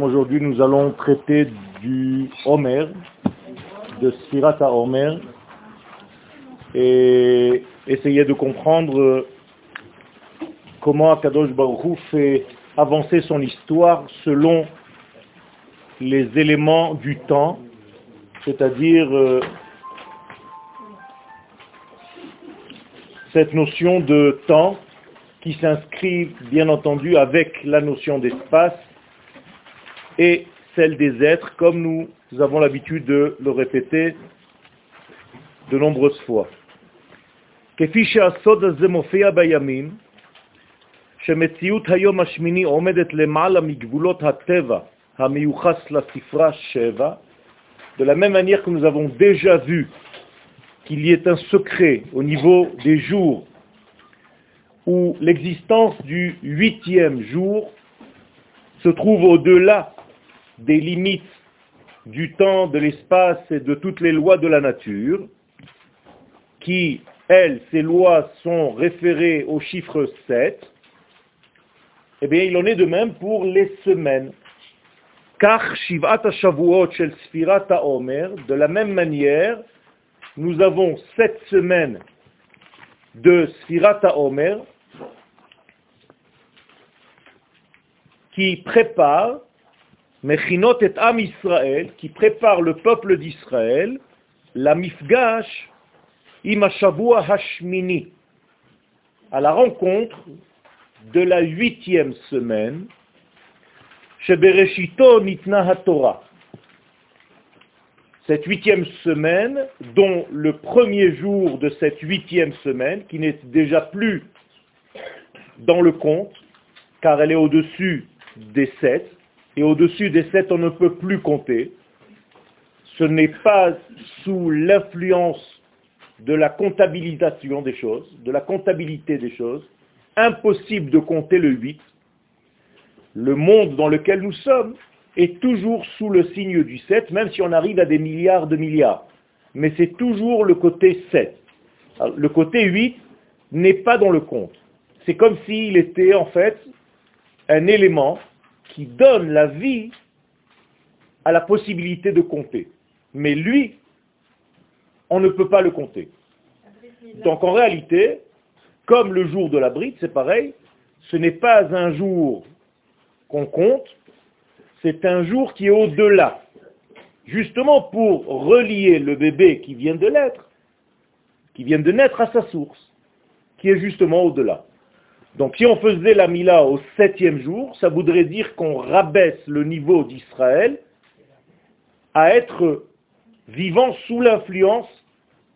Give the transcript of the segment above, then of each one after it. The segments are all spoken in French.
Aujourd'hui, nous allons traiter du Homer, de Sfirata Homer, et essayer de comprendre comment Akadosh Baruch fait avancer son histoire selon les éléments du temps, c'est-à-dire euh, cette notion de temps qui s'inscrit bien entendu avec la notion d'espace et celle des êtres, comme nous avons l'habitude de le répéter de nombreuses fois. כפי שהסוד הזה מופיע בימים, שמציאות היום השמיני עומדת למעלה מגבולות הטבע המיוחס לספרה שבע, de la même manière que nous avons déjà vu qu'il y ait un secret au niveau des jours où l'existence du huitième jour se trouve au-delà des limites du temps, de l'espace et de toutes les lois de la nature, qui, elles, ces lois sont référées au chiffre 7, eh bien, il en est de même pour les semaines. Car Shivat Shavuot Shel Sfirat Omer, de la même manière, nous avons sept semaines de Sfirat Omer qui prépare Mechinot et Am Israël, qui prépare le peuple d'Israël, la Mifgash Imashavua Hashmini, à la rencontre de la huitième semaine, chez Bereshito Nitna HaTorah. Cette huitième semaine, dont le premier jour de cette huitième semaine, qui n'est déjà plus dans le compte, car elle est au-dessus des sept, et au-dessus des sept, on ne peut plus compter. Ce n'est pas sous l'influence de la comptabilisation des choses, de la comptabilité des choses, impossible de compter le 8. Le monde dans lequel nous sommes est toujours sous le signe du 7, même si on arrive à des milliards de milliards. Mais c'est toujours le côté 7. le côté 8 n'est pas dans le compte. C'est comme s'il était en fait un élément qui donne la vie à la possibilité de compter. Mais lui, on ne peut pas le compter. Donc en réalité, comme le jour de la bride, c'est pareil, ce n'est pas un jour qu'on compte, c'est un jour qui est au-delà. Justement pour relier le bébé qui vient de l'être, qui vient de naître à sa source, qui est justement au-delà. Donc si on faisait la Mila au septième jour, ça voudrait dire qu'on rabaisse le niveau d'Israël à être vivant sous l'influence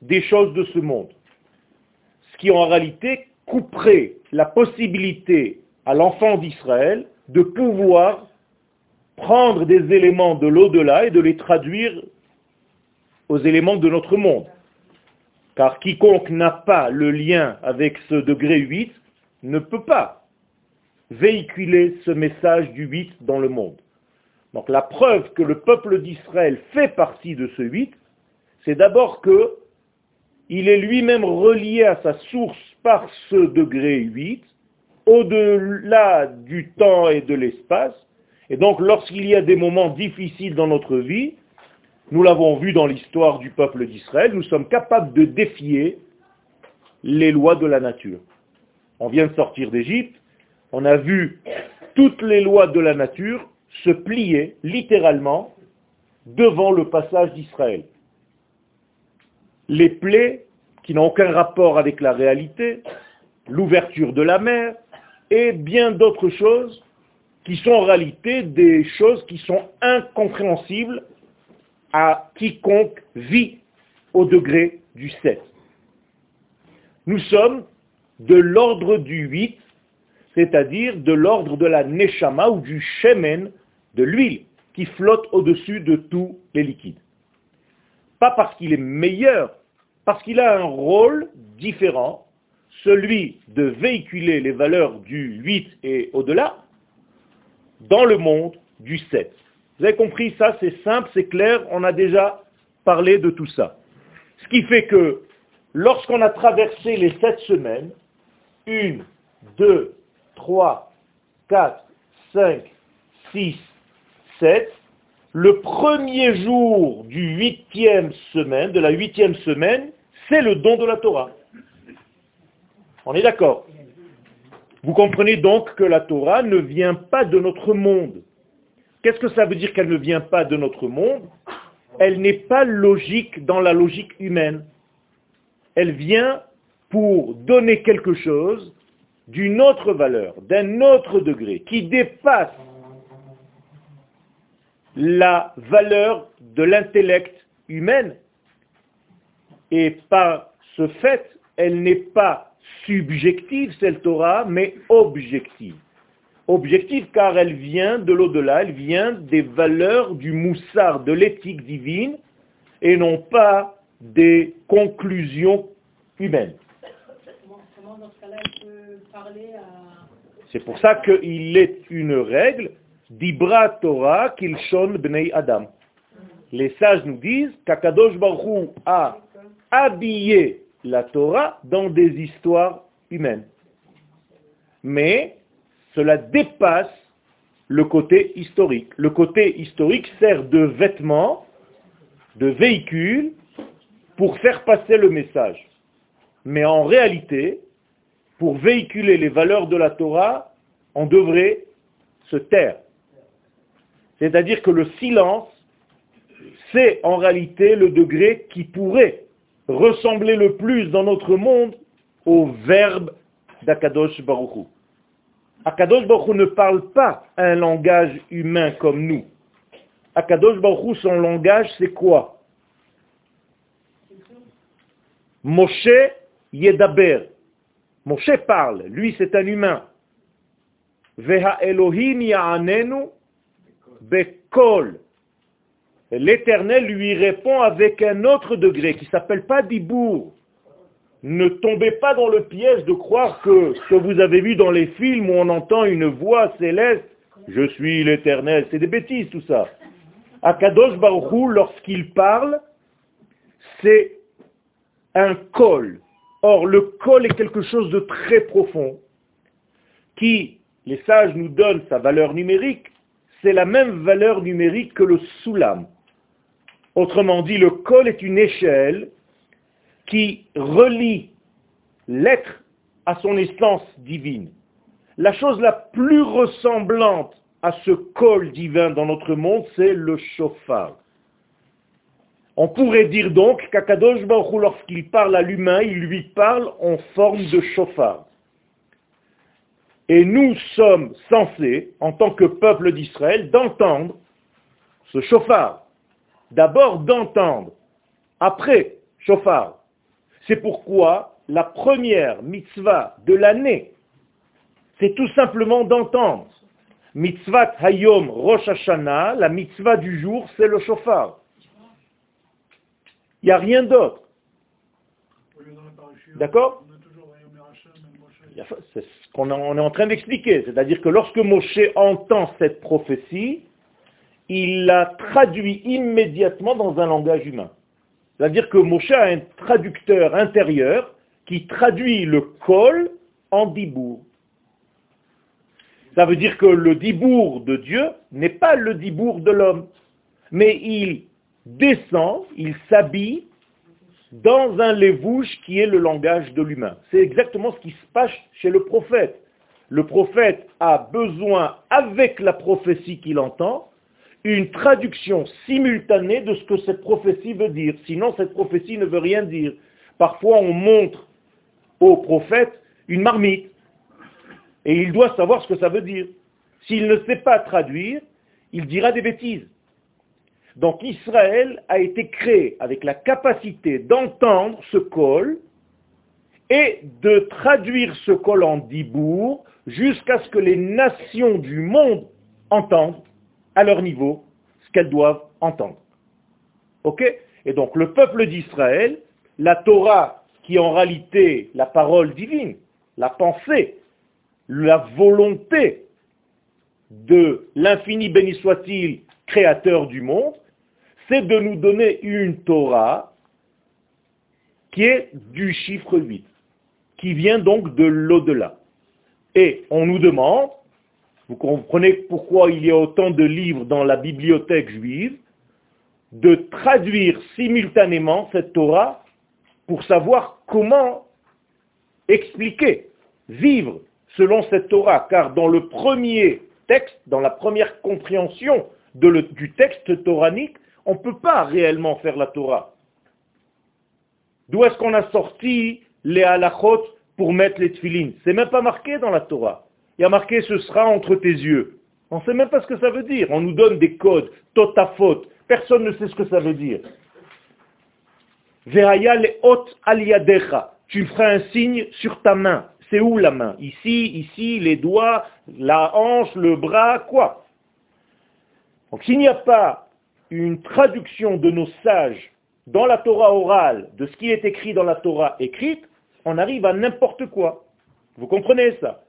des choses de ce monde. Ce qui en réalité couperait la possibilité à l'enfant d'Israël de pouvoir prendre des éléments de l'au-delà et de les traduire aux éléments de notre monde. Car quiconque n'a pas le lien avec ce degré 8 ne peut pas véhiculer ce message du 8 dans le monde. Donc la preuve que le peuple d'Israël fait partie de ce 8, c'est d'abord que il est lui-même relié à sa source par ce degré 8, au-delà du temps et de l'espace. Et donc lorsqu'il y a des moments difficiles dans notre vie, nous l'avons vu dans l'histoire du peuple d'Israël, nous sommes capables de défier les lois de la nature. On vient de sortir d'Égypte, on a vu toutes les lois de la nature se plier littéralement devant le passage d'Israël les plaies qui n'ont aucun rapport avec la réalité, l'ouverture de la mer, et bien d'autres choses qui sont en réalité des choses qui sont incompréhensibles à quiconque vit au degré du 7. Nous sommes de l'ordre du 8, c'est-à-dire de l'ordre de la neshama ou du shemen, de l'huile, qui flotte au-dessus de tous les liquides. Pas parce qu'il est meilleur, parce qu'il a un rôle différent, celui de véhiculer les valeurs du 8 et au-delà, dans le monde du 7. Vous avez compris, ça c'est simple, c'est clair, on a déjà parlé de tout ça. Ce qui fait que lorsqu'on a traversé les sept semaines, une, deux, trois, 4, 5, 6, 7, le premier jour du huitième semaine, de la huitième semaine, c'est le don de la Torah. On est d'accord Vous comprenez donc que la Torah ne vient pas de notre monde. Qu'est-ce que ça veut dire qu'elle ne vient pas de notre monde? Elle n'est pas logique dans la logique humaine. Elle vient pour donner quelque chose d'une autre valeur, d'un autre degré, qui dépasse la valeur de l'intellect humain. Et par ce fait, elle n'est pas subjective, cette Torah, mais objective. Objective car elle vient de l'au-delà, elle vient des valeurs du moussard, de l'éthique divine, et non pas des conclusions humaines. C'est pour ça qu'il est une règle, d'Ibra Torah kilshon bnei Adam. Les sages nous disent qu'Akadosh Baruch a habillé la Torah dans des histoires humaines. Mais cela dépasse le côté historique. Le côté historique sert de vêtement, de véhicule, pour faire passer le message. Mais en réalité, pour véhiculer les valeurs de la Torah, on devrait se taire. C'est-à-dire que le silence, c'est en réalité le degré qui pourrait ressembler le plus dans notre monde au verbe d'Akadosh Baruch Akadosh Baruch ne parle pas un langage humain comme nous. Akadosh Baruch son langage, c'est quoi? Moshe Yedaber. Moshe parle, lui c'est un humain. Veha Elohim. L'Éternel lui répond avec un autre degré qui s'appelle pas Dibour. Ne tombez pas dans le piège de croire que ce que vous avez vu dans les films où on entend une voix céleste, je suis l'Éternel, c'est des bêtises tout ça. Akadosh Baruchou, lorsqu'il parle, c'est un col. Or, le col est quelque chose de très profond qui, les sages nous donnent sa valeur numérique, c'est la même valeur numérique que le soulam. Autrement dit, le col est une échelle qui relie l'être à son essence divine. La chose la plus ressemblante à ce col divin dans notre monde, c'est le chauffard. On pourrait dire donc qu'Akadosh Baruch lorsqu'il parle à l'humain, il lui parle en forme de chauffard. Et nous sommes censés, en tant que peuple d'Israël, d'entendre ce chauffard. D'abord d'entendre, après chauffard. C'est pourquoi la première mitzvah de l'année, c'est tout simplement d'entendre. Mitzvah Hayom Rosh Hashanah, la mitzvah du jour, c'est le chauffard. Il n'y a rien d'autre. D'accord? C'est ce qu'on est en train d'expliquer. C'est-à-dire que lorsque Moshe entend cette prophétie, il la traduit immédiatement dans un langage humain. C'est-à-dire que Moshe a un traducteur intérieur qui traduit le col en dibour. Ça veut dire que le dibour de Dieu n'est pas le dibour de l'homme, mais il descend, il s'habille dans un lévouche qui est le langage de l'humain. C'est exactement ce qui se passe chez le prophète. Le prophète a besoin, avec la prophétie qu'il entend, une traduction simultanée de ce que cette prophétie veut dire. Sinon, cette prophétie ne veut rien dire. Parfois, on montre au prophète une marmite. Et il doit savoir ce que ça veut dire. S'il ne sait pas traduire, il dira des bêtises. Donc Israël a été créé avec la capacité d'entendre ce col et de traduire ce col en dibour jusqu'à ce que les nations du monde entendent à leur niveau ce qu'elles doivent entendre. Ok? Et donc le peuple d'Israël, la Torah qui est en réalité la parole divine, la pensée, la volonté de l'infini béni soit-il, créateur du monde, c'est de nous donner une Torah qui est du chiffre 8, qui vient donc de l'au-delà. Et on nous demande, Vous comprenez pourquoi il y a autant de livres dans la bibliothèque juive, de traduire simultanément cette Torah pour savoir comment expliquer, vivre selon cette Torah. Car dans le premier texte, dans la première compréhension du texte toranique, on ne peut pas réellement faire la Torah. D'où est-ce qu'on a sorti les halachot pour mettre les tfilines C'est même pas marqué dans la Torah. Il y a marqué ce sera entre tes yeux. On ne sait même pas ce que ça veut dire. On nous donne des codes, totafot. Personne ne sait ce que ça veut dire. Le hot. Tu feras un signe sur ta main. C'est où la main? Ici, ici, les doigts, la hanche, le bras, quoi? Donc s'il n'y a pas une traduction de nos sages dans la Torah orale de ce qui est écrit dans la Torah écrite, on arrive à n'importe quoi. Vous comprenez ça?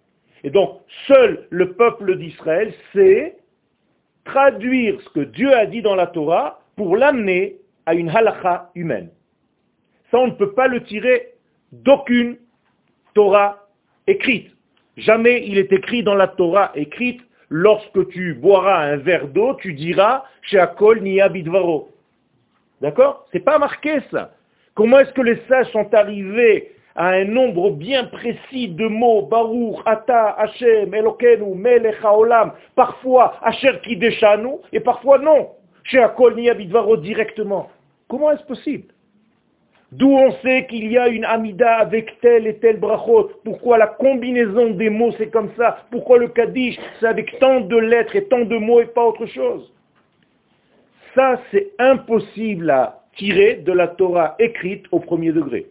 Et donc, seul le peuple d'Israël sait traduire ce que Dieu a dit dans la Torah pour l'amener à une halakha humaine. Ça, on ne peut pas le tirer d'aucune Torah écrite. Jamais il est écrit dans la Torah écrite, lorsque tu boiras un verre d'eau, tu diras, Sheakol niya bidvaro. D'accord? C'est pas marqué ça. Comment est-ce que les sages sont arrivés à un nombre bien précis de mots, Baruch, Ata, Hashem, Elokenu, Melech Haolam, parfois Asher Kideshanu, et parfois non, chez Akol Niyabidvaro directement. Comment est-ce possible? D'où on sait qu'il y a une Amida avec tel et tel brachot. Pourquoi la combinaison des mots c'est comme ça? Pourquoi le Kaddish c'est avec tant de lettres et tant de mots et pas autre chose? Ça c'est impossible à tirer de la Torah écrite au premier degré.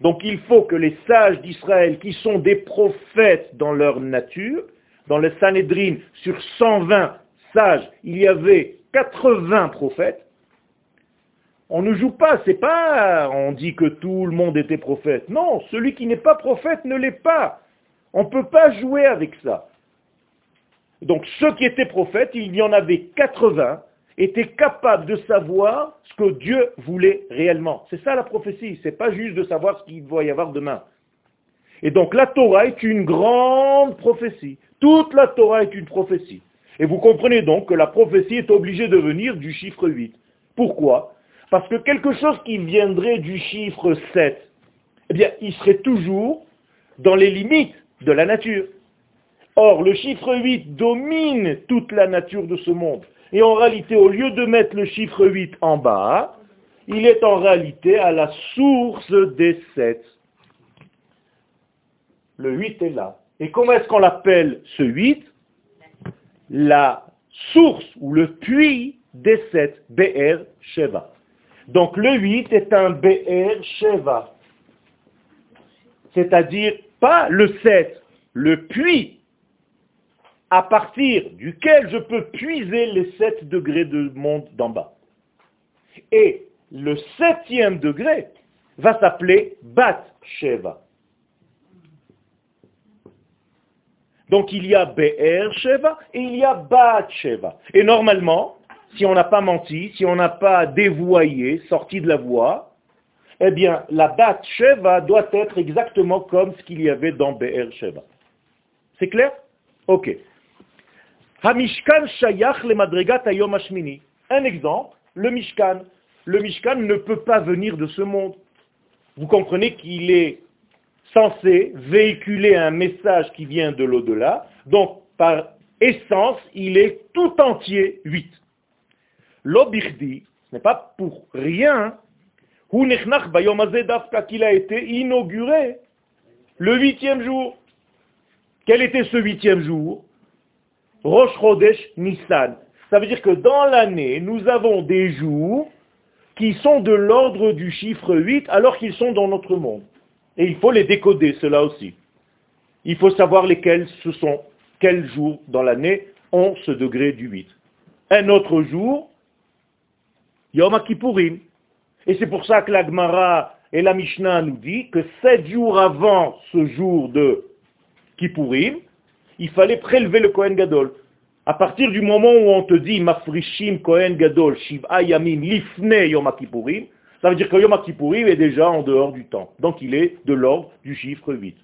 Donc il faut que les sages d'Israël, qui sont des prophètes dans leur nature, dans le Sanhedrin, sur 120 sages, il y avait 80 prophètes. On ne joue pas, c'est pas, on dit que tout le monde était prophète. Non, celui qui n'est pas prophète ne l'est pas. On ne peut pas jouer avec ça. Donc ceux qui étaient prophètes, il y en avait 80, étaient capables de savoir ce que Dieu voulait réellement. C'est ça la prophétie, c'est pas juste de savoir ce qu'il va y avoir demain. Et donc la Torah est une grande prophétie. Toute la Torah est une prophétie. Et vous comprenez donc que la prophétie est obligée de venir du chiffre 8. Pourquoi? Parce que quelque chose qui viendrait du chiffre 7, eh bien, il serait toujours dans les limites de la nature. Or, le chiffre 8 domine toute la nature de ce monde. Et en réalité, au lieu de mettre le chiffre 8 en bas, il est en réalité à la source des 7. Le 8 est là. Et comment est-ce qu'on l'appelle ce 8 La source ou le puits des 7, BR Sheva. Donc le 8 est un BR Sheva. C'est-à-dire pas le 7, le puits à partir duquel je peux puiser les 7 degrés de monde d'en bas. Et le septième degré va s'appeler Bat Sheva. Donc il y a BR Sheva et il y a Bat Sheva. Et normalement, si on n'a pas menti, si on n'a pas dévoyé, sorti de la voie, eh bien la Bat Sheva doit être exactement comme ce qu'il y avait dans BR Sheva. C'est clair? Ok. Hamishkan shayach le madrigat. Un exemple, le Mishkan. Le Mishkan ne peut pas venir de ce monde. Vous comprenez qu'il est censé véhiculer un message qui vient de l'au-delà. Donc, par essence, il est tout entier 8. L'obirdi, ce n'est pas pour rien, qu'il a été inauguré le huitième jour. Quel était ce huitième jour? Rosh Chodesh Nissan. Ça veut dire que dans l'année, nous avons des jours qui sont de l'ordre du chiffre 8 alors qu'ils sont dans notre monde. Et il faut les décoder, cela aussi. Il faut savoir lesquels ce sont, quels jours dans l'année ont ce degré du 8. Un autre jour, Yom Kippourim. Et c'est pour ça que la Gemara et la Mishnah nous dit que sept jours avant ce jour de Kippourim, il fallait prélever le Kohen Gadol. À partir du moment où on te dit Mafrishim Kohen Gadol Shiv'a Yamin Lifne Yom Kippourim, ça veut dire que Yom Kippourim est déjà en dehors du temps. Donc il est de l'ordre du chiffre 8.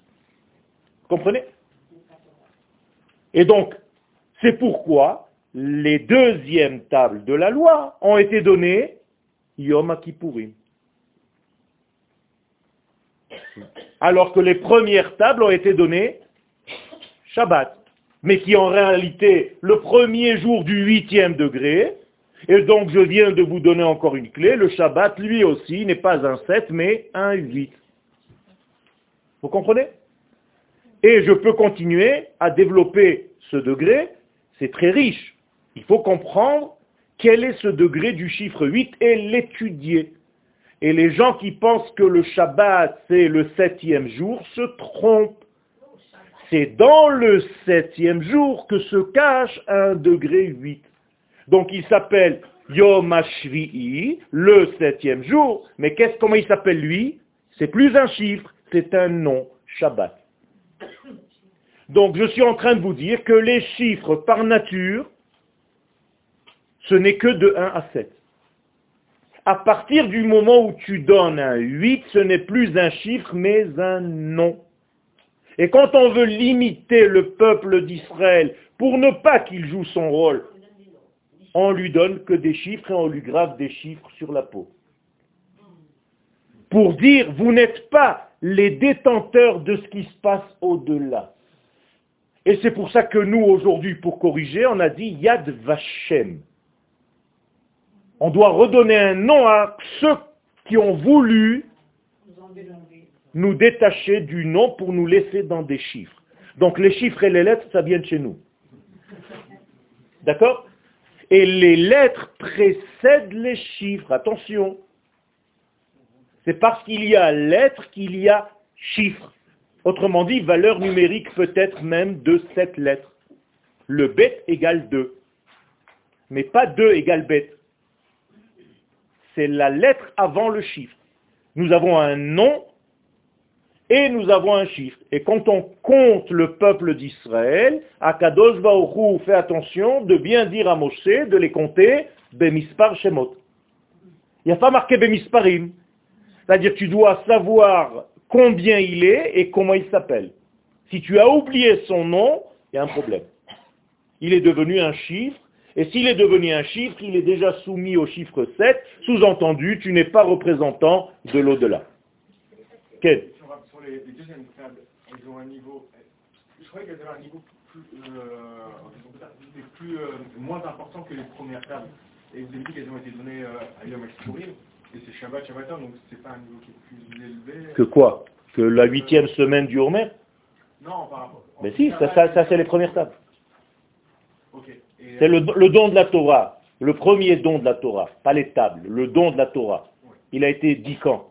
Comprenez? Et donc, C'est pourquoi les deuxièmes tables de la loi ont été données Yom Kippourim. Alors que les premières tables ont été données Shabbat. Mais qui en réalité le premier jour du huitième degré, et donc je viens de vous donner encore une clé, le Shabbat lui aussi n'est pas un 7 mais un 8. Vous comprenez? Et je peux continuer à développer ce degré, c'est très riche. Il faut comprendre quel est ce degré du chiffre 8 et l'étudier. Et les gens qui pensent que le Shabbat c'est le septième jour se trompent. C'est dans le septième jour que se cache un degré 8. Donc il s'appelle Yom HaShvi'i, le septième jour, mais qu'est-ce, comment il s'appelle lui? C'est plus un chiffre, c'est un nom, Shabbat. Donc je suis en train de vous dire que les chiffres par nature, ce n'est que de 1 à 7. À partir du moment où tu donnes un 8, ce n'est plus un chiffre, mais un nom. Et quand on veut limiter le peuple d'Israël pour ne pas qu'il joue son rôle, on lui donne que des chiffres et on lui grave des chiffres sur la peau. Pour dire, vous n'êtes pas les détenteurs de ce qui se passe au-delà. Et c'est pour ça que nous, aujourd'hui, pour corriger, on a dit Yad Vashem. On doit redonner un nom à ceux qui ont voulu nous détacher du nom pour nous laisser dans des chiffres. Donc les chiffres et les lettres, ça vient de chez nous. D'accord? Et les lettres précèdent les chiffres. Attention. C'est parce qu'il y a lettres qu'il y a chiffres. Autrement dit, valeur numérique peut-être même de cette lettre. Le bête égale 2. Mais pas 2 égale bête. C'est la lettre avant le chiffre. Nous avons un nom et nous avons un chiffre. Et quand on compte le peuple d'Israël, Akadosh Baoru fait attention de bien dire à Moshe de les compter Bemispar Shemot. Il n'y a pas marqué Bemisparim. C'est-à-dire tu dois savoir combien il est et comment il s'appelle. Si tu as oublié son nom, il y a un problème. Il est devenu un chiffre, et s'il est devenu un chiffre, il est déjà soumis au chiffre 7, sous-entendu, tu n'es pas représentant de l'au-delà. Quel les, deuxièmes tables, elles ont un niveau, je croyais qu'elles avaient un niveau plus, euh, plus euh, moins important que les premières tables. Et vous avez dit qu'elles ont été données euh, à Yom Kippourim, et c'est Shabbat, Shabbaton, donc c'est pas un niveau qui est plus élevé. Que quoi? Que la huitième semaine du Homer? Non, par rapport. Mais si, ça, ça, ça c'est les premières tables. Okay. C'est le, don de la Torah, le premier don de la Torah, pas les tables, le don de la Torah. Il a été dit quand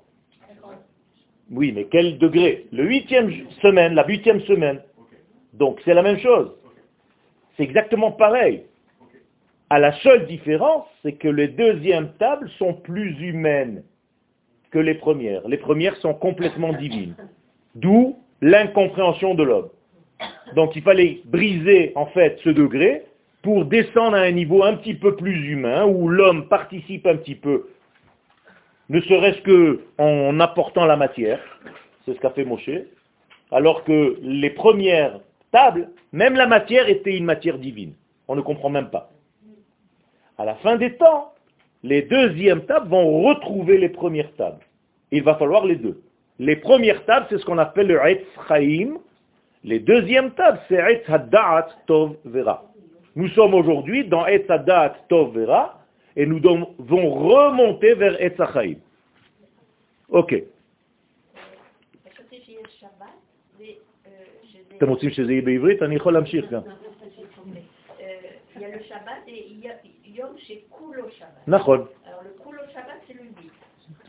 oui, mais quel degré Le huitième semaine, la huitième semaine. Donc c'est la même chose. C'est exactement pareil. À la seule différence, c'est que les deuxièmes tables sont plus humaines que les premières. Les premières sont complètement divines. D'où l'incompréhension de l'homme. Donc il fallait briser en fait ce degré pour descendre à un niveau un petit peu plus humain, où l'homme participe un petit peu ne serait-ce qu'en apportant la matière, c'est ce qu'a fait Moshe, alors que les premières tables, même la matière était une matière divine. On ne comprend même pas. À la fin des temps, les deuxièmes tables vont retrouver les premières tables. Il va falloir les deux. Les premières tables, c'est ce qu'on appelle le Etz Chaim. Les deuxièmes tables, c'est Etz Hadda'at Tov Vera. Nous sommes aujourd'hui dans Etz Hadda'at Tov Vera, et nous devons remonter vers Etzachaïm. Ok. אתם רוצים שזה יהיה בעברית? אני יכול להמשיך גם. נכון.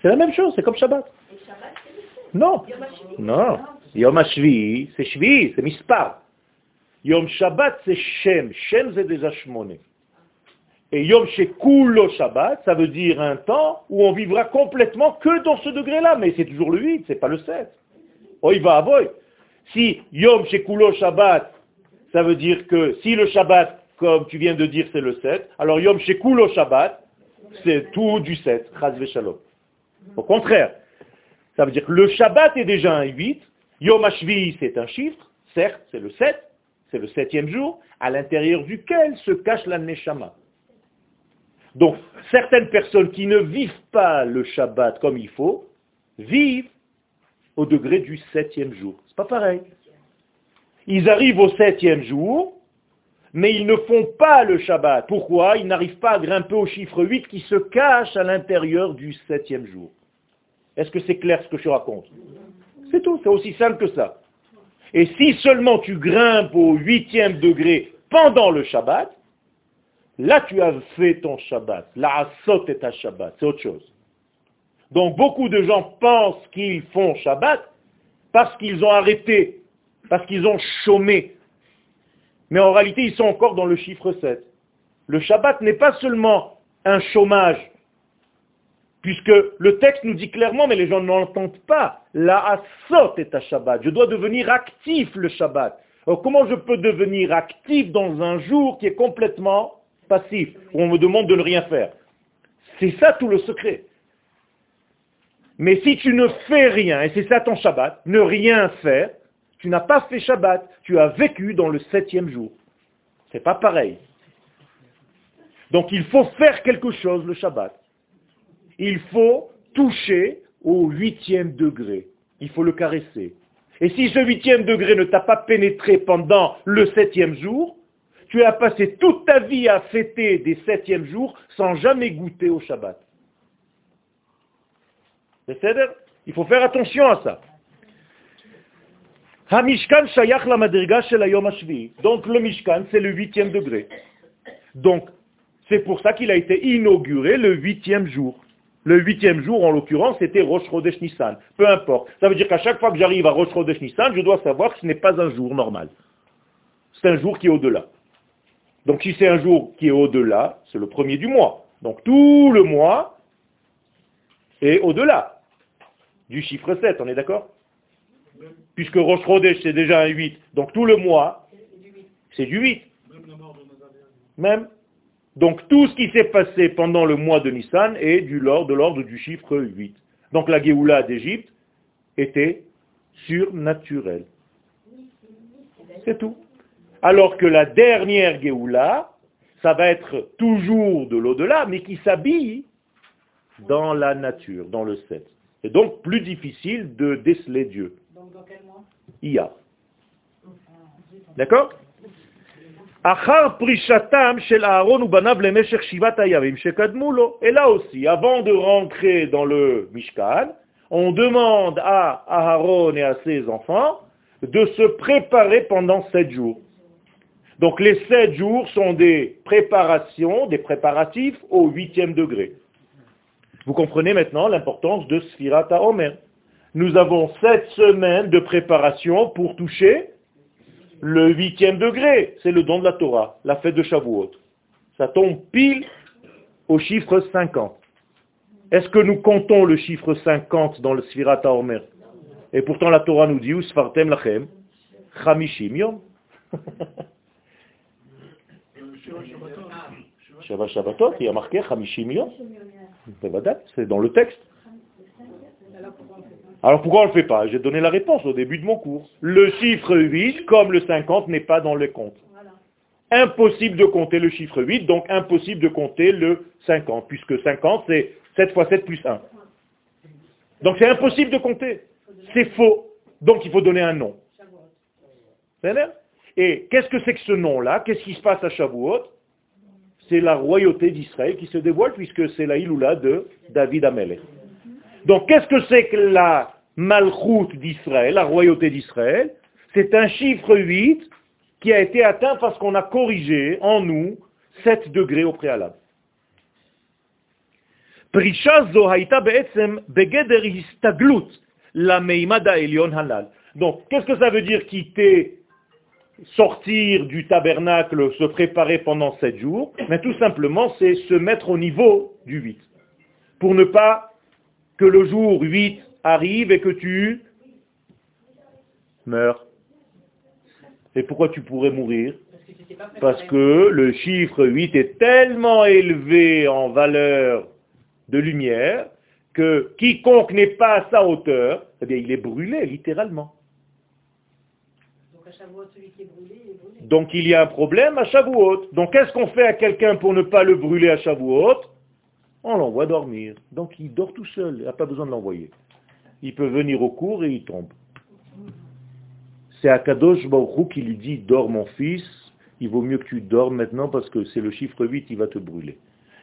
C'est la même chose, c'est comme Shabbat. Non, non. Yom HaShvi'i, c'est Shvi'i, c'est Mispar. Yom Shabbat, c'est Shem. Shem, c'est déjà Shmoné. Et Yom Shekulo Shabbat, ça veut dire un temps où on vivra complètement que dans ce degré-là, mais c'est toujours le 8, c'est pas le 7. Oh, il va avoir. Si Yom Shekulo Shabbat, ça veut dire que si le Shabbat, comme tu viens de dire, c'est le 7, alors Yom Shekulo Shabbat, c'est tout du 7, Chaz Shalom. Au contraire, ça veut dire que le Shabbat est déjà un 8, Yom Hashvi, c'est un chiffre, certes, c'est le 7, c'est le septième jour, à l'intérieur duquel se cache la Neshama. Donc, certaines personnes qui ne vivent pas le Shabbat comme il faut, vivent au degré du septième jour. C'est pas pareil. Ils arrivent au septième jour, mais ils ne font pas le Shabbat. Pourquoi? Ils n'arrivent pas à grimper au chiffre 8 qui se cache à l'intérieur du septième jour. Est-ce que c'est clair ce que je raconte? C'est tout, c'est aussi simple que ça. Et si seulement tu grimpes au huitième degré pendant le Shabbat, là tu as fait ton Shabbat. La asot est ta Shabbat, c'est autre chose. Donc beaucoup de gens pensent qu'ils font Shabbat parce qu'ils ont arrêté, parce qu'ils ont chômé. Mais en réalité, ils sont encore dans le chiffre 7. Le Shabbat n'est pas seulement un chômage, puisque le texte nous dit clairement, mais les gens ne l'entendent pas, la asot est à Shabbat. Je dois devenir actif le Shabbat. Alors comment je peux devenir actif dans un jour qui est complètement passif, où on me demande de ne rien faire? C'est ça tout le secret. Mais si tu ne fais rien, et c'est ça ton Shabbat, ne rien faire, tu n'as pas fait Shabbat, tu as vécu dans le septième jour. C'est pas pareil. Donc il faut faire quelque chose le Shabbat. Il faut toucher au huitième degré. Il faut le caresser. Et si ce huitième degré ne t'a pas pénétré pendant le septième jour, tu as passé toute ta vie à fêter des septièmes jours sans jamais goûter au Shabbat. Il faut faire attention à ça. Donc le Mishkan, c'est le huitième degré. Donc, c'est pour ça qu'il a été inauguré le huitième jour. Le huitième jour, en l'occurrence, c'était Rosh Chodesh Nissan. Peu importe. Ça veut dire qu'à chaque fois que j'arrive à Rosh Chodesh Nissan, je dois savoir que ce n'est pas un jour normal. C'est un jour qui est au-delà. Donc si c'est un jour qui est au-delà, c'est le premier du mois. Donc tout le mois est au-delà du chiffre 7, on est d'accord? Puisque Rosh Chodesh, c'est déjà un 8. Donc tout le mois, c'est du 8. Même. Donc tout ce qui s'est passé pendant le mois de Nissan est du, de l'ordre du chiffre 8. Donc la Géoula d'Égypte était surnaturelle. C'est tout. Alors que la dernière Géoula, ça va être toujours de l'au-delà, mais qui s'habille dans la nature, dans le 7. C'est donc plus difficile de déceler Dieu. Donc dans quel mois? IA. D'accord? Et là aussi, avant de rentrer dans le Mishkan, on demande à Aaron et à ses enfants de se préparer pendant sept jours. Donc les sept jours sont des préparations, des préparatifs au huitième degré. Vous comprenez maintenant l'importance de Sfirata Omer. Nous avons sept semaines de préparation pour toucher le huitième degré. C'est le don de la Torah, la fête de Shavuot. Ça tombe pile au chiffre 50. Est-ce que nous comptons le chiffre 50 dans le Sfirata Omer Et pourtant la Torah nous dit, Usfartem lachem, chamishim yom. Shabbat Shabbatot, il y a marqué chamishim yom. C'est dans le texte. Alors pourquoi on ne le fait pas? J'ai donné la réponse au début de mon cours. Le chiffre 8, comme le 50, n'est pas dans le compte. Impossible de compter le chiffre 8, donc impossible de compter le 50, puisque 50, c'est 7 fois 7 plus 1. Donc c'est impossible de compter. C'est faux. Donc il faut donner un nom. Et qu'est-ce que c'est que ce nom-là? Qu'est-ce qui se passe à Shavuot? C'est la royauté d'Israël qui se dévoile puisque c'est la Iloula de David Amelech. Donc qu'est-ce que c'est que la malchoute d'Israël, la royauté d'Israël? C'est un chiffre 8 qui a été atteint parce qu'on a corrigé en nous 7 degrés au préalable. Donc, qu'est-ce que ça veut dire quitter sortir du tabernacle, se préparer pendant sept jours, mais tout simplement, c'est se mettre au niveau du 8. Pour ne pas que le jour 8 arrive et que tu meurs. Et pourquoi tu pourrais mourir? Parce que le chiffre 8 est tellement élevé en valeur de lumière que quiconque n'est pas à sa hauteur, eh bien, il est brûlé littéralement. Donc il y a un problème à Shavuot. Donc qu'est-ce qu'on fait à quelqu'un pour ne pas le brûler à Shavuot? On l'envoie dormir. Donc il dort tout seul, il n'a pas besoin de l'envoyer. Il peut venir au cours et il tombe. C'est à Kadosh Baruch qui lui dit, dors mon fils, il vaut mieux que tu dormes maintenant parce que c'est le chiffre 8, il va te brûler.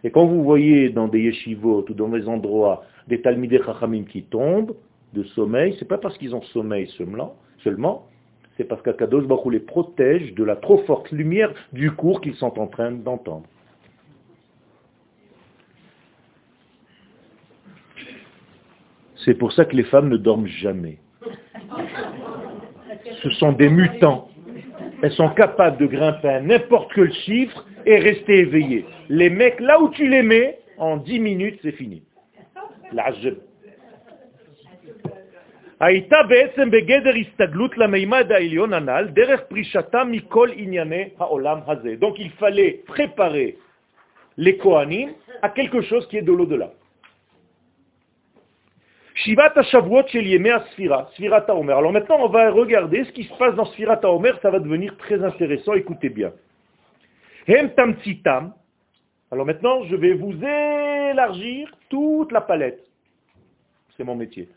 Et quand vous voyez dans des yeshivot ou dans des endroits des talmidei chachamim qui tombent de sommeil, c'est pas parce qu'ils ont sommeil seulement, seulement c'est parce qu'Akadosh Baruch les protège de la trop forte lumière du cours qu'ils sont en train d'entendre. C'est pour ça que les femmes ne dorment jamais. Ce sont des mutants. Elles sont capables de grimper à n'importe quel chiffre et rester éveillées. Les mecs, là où tu les mets, en 10 minutes, c'est fini. Donc il fallait préparer les Kohanim à quelque chose qui est de l'au-delà. Shivat Shavuot Shel Yemei Sfira, Sfirat Omer. Alors maintenant, on va regarder ce qui se passe dans Sfirat Omer, ça va devenir très intéressant, écoutez bien. Hem Tam Alors maintenant, je vais vous élargir toute la palette. C'est mon métier.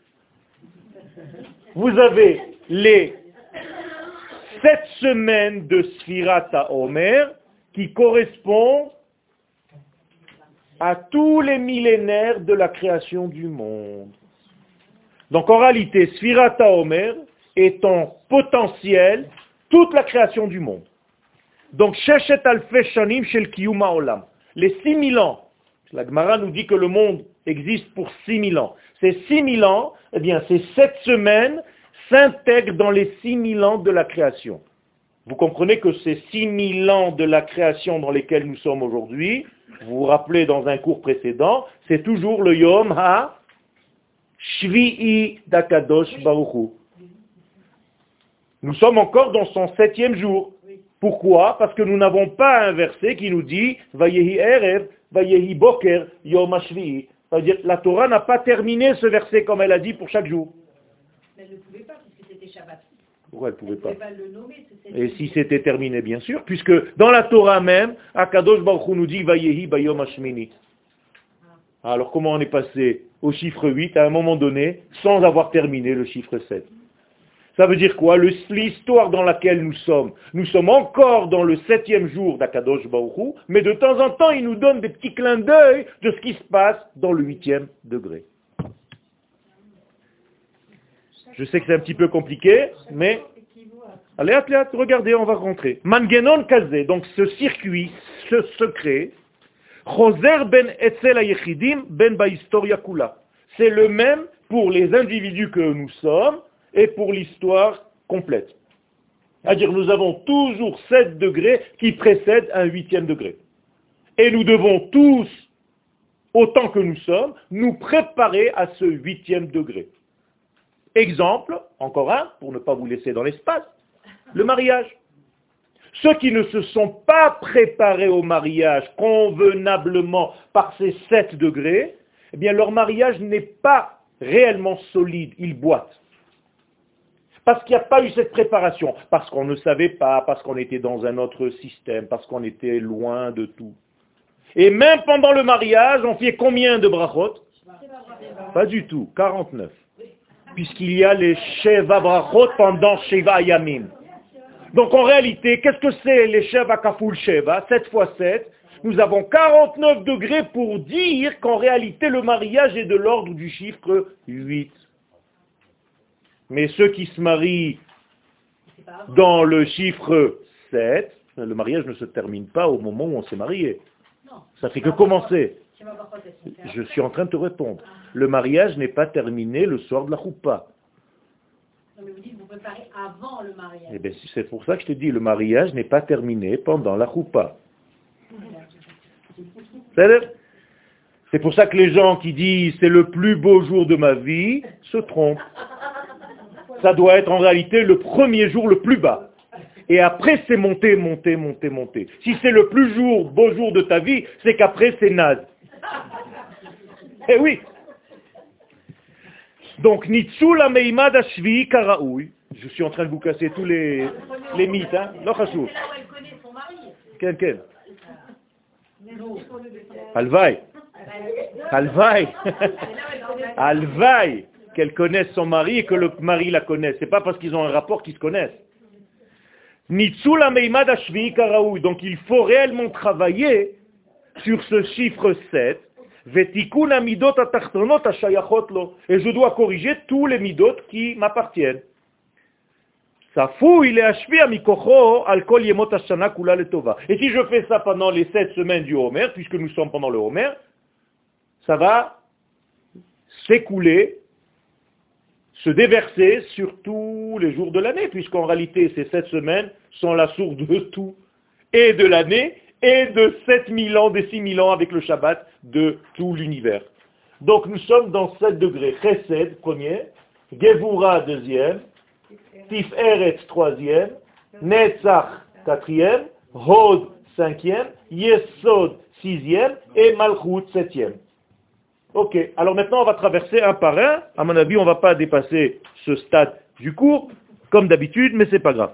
Vous avez les sept semaines de Sfirata Omer qui correspondent à tous les millénaires de la création du monde. Donc en réalité, Sfirata Omer est en potentiel toute la création du monde. Donc, Sheshet Alfe Shanim Shel Olam. Les 6000 ans, la Gemara nous dit que le monde existe pour 6000 ans. Ces 6000 ans, eh bien, ces 7 semaines s'intègrent dans les 6000 ans de la création. Vous comprenez que ces 6000 ans de la création dans lesquels nous sommes aujourd'hui, vous vous rappelez dans un cours précédent, c'est toujours le Yom Ha Shvi'i Dakadosh Baruchu. Nous sommes encore dans son septième jour. Pourquoi? Parce que nous n'avons pas un verset qui nous dit Vayehi Erev, Vayehi Boker, Yom Shvi'i. C'est-à-dire la Torah n'a pas terminé ce verset comme elle a dit pour chaque jour. Mais elle ne pouvait pas, puisque c'était Shabbat. Pourquoi elle ne pouvait pas? ne pouvait pas le nommer. Et si c'était terminé, bien sûr, puisque dans la Torah même, Akadosh Baruch Hu nous dit Vayehi Bayom Hashmini. Alors comment on est passé au chiffre 8 à un moment donné sans avoir terminé le chiffre 7 Ça veut dire quoi? L'histoire dans laquelle nous sommes, nous sommes encore dans le septième jour d'Akadosh Baruch Hu, mais de temps en temps il nous donne des petits clins d'œil de ce qui se passe dans le huitième degré. Je sais que c'est un petit peu compliqué, mais Allez, allez, regardez, on va rentrer. Mangenon Kazé, donc ce circuit, ce secret, Ben ben. C'est le même pour les individus que nous sommes et pour l'histoire complète. C'est-à-dire nous avons toujours 7 degrés qui précèdent un huitième degré. Et nous devons tous, autant que nous sommes, nous préparer à ce huitième degré. Exemple, encore un, pour ne pas vous laisser dans l'espace, le mariage. Ceux qui ne se sont pas préparés au mariage convenablement par ces 7 degrés, eh bien leur mariage n'est pas réellement solide, ils boitent. Parce qu'il n'y a pas eu cette préparation, parce qu'on ne savait pas, parce qu'on était dans un autre système, parce qu'on était loin de tout. Et même pendant le mariage, on fait combien de brachot? Pas du tout, 49. Puisqu'il y a les Sheva brachot pendant Sheva Yamim. Donc en réalité, qu'est-ce que c'est les Sheva Kaful Sheva? 7 fois 7 Nous avons 49 degrés pour dire qu'en réalité le mariage est de l'ordre du chiffre 8. Mais ceux qui se marient dans le chiffre 7, le mariage ne se termine pas au moment où on s'est marié. Non. Ça fait que commencer. Je suis en train de te répondre. Le mariage n'est pas terminé le soir de la choupa. Mais vous dites, vous préparez avant le mariage. Eh bien, c'est pour ça que je te dis, le mariage n'est pas terminé pendant la choupa. C'est pour ça que les gens qui disent c'est le plus beau jour de ma vie se trompent. Ça doit être en réalité le premier jour le plus bas. Et après c'est monter, monter, monter, monter. Si c'est le plus jour, beau jour de ta vie, c'est qu'après c'est naze. Eh oui. Donc, Nitsul Ameimad Ashvi Karaoui. Je suis en train de vous casser tous les, les mythes. Hein. Non, mari. Quel, quel Alvaï. Alvaï. Alvaï. Qu'elle connaisse son mari et que le mari la connaisse. C'est pas parce qu'ils ont un rapport qu'ils se connaissent. Nitsula meimad ashvi karaoui. Donc il faut réellement travailler sur ce chiffre 7. Et je dois corriger tous les midot qui m'appartiennent. Et si je fais ça pendant les sept semaines du Homer, puisque nous sommes pendant le Homer, ça va s'écouler, se déverser sur tous les jours de l'année, puisqu'en réalité, ces sept semaines sont la source de tout, et de l'année, et de 7000 ans, des 6000 ans avec le Shabbat de tout l'univers. Donc nous sommes dans 7 degrés. Chesed, premier, Gevura, deuxième, Tiferet, troisième, Netzach, quatrième, Hod, cinquième, Yesod, sixième, et Malchut, septième. Ok, alors maintenant on va traverser un par un. À mon avis, on ne va pas dépasser ce stade du cours, comme d'habitude, mais c'est pas grave.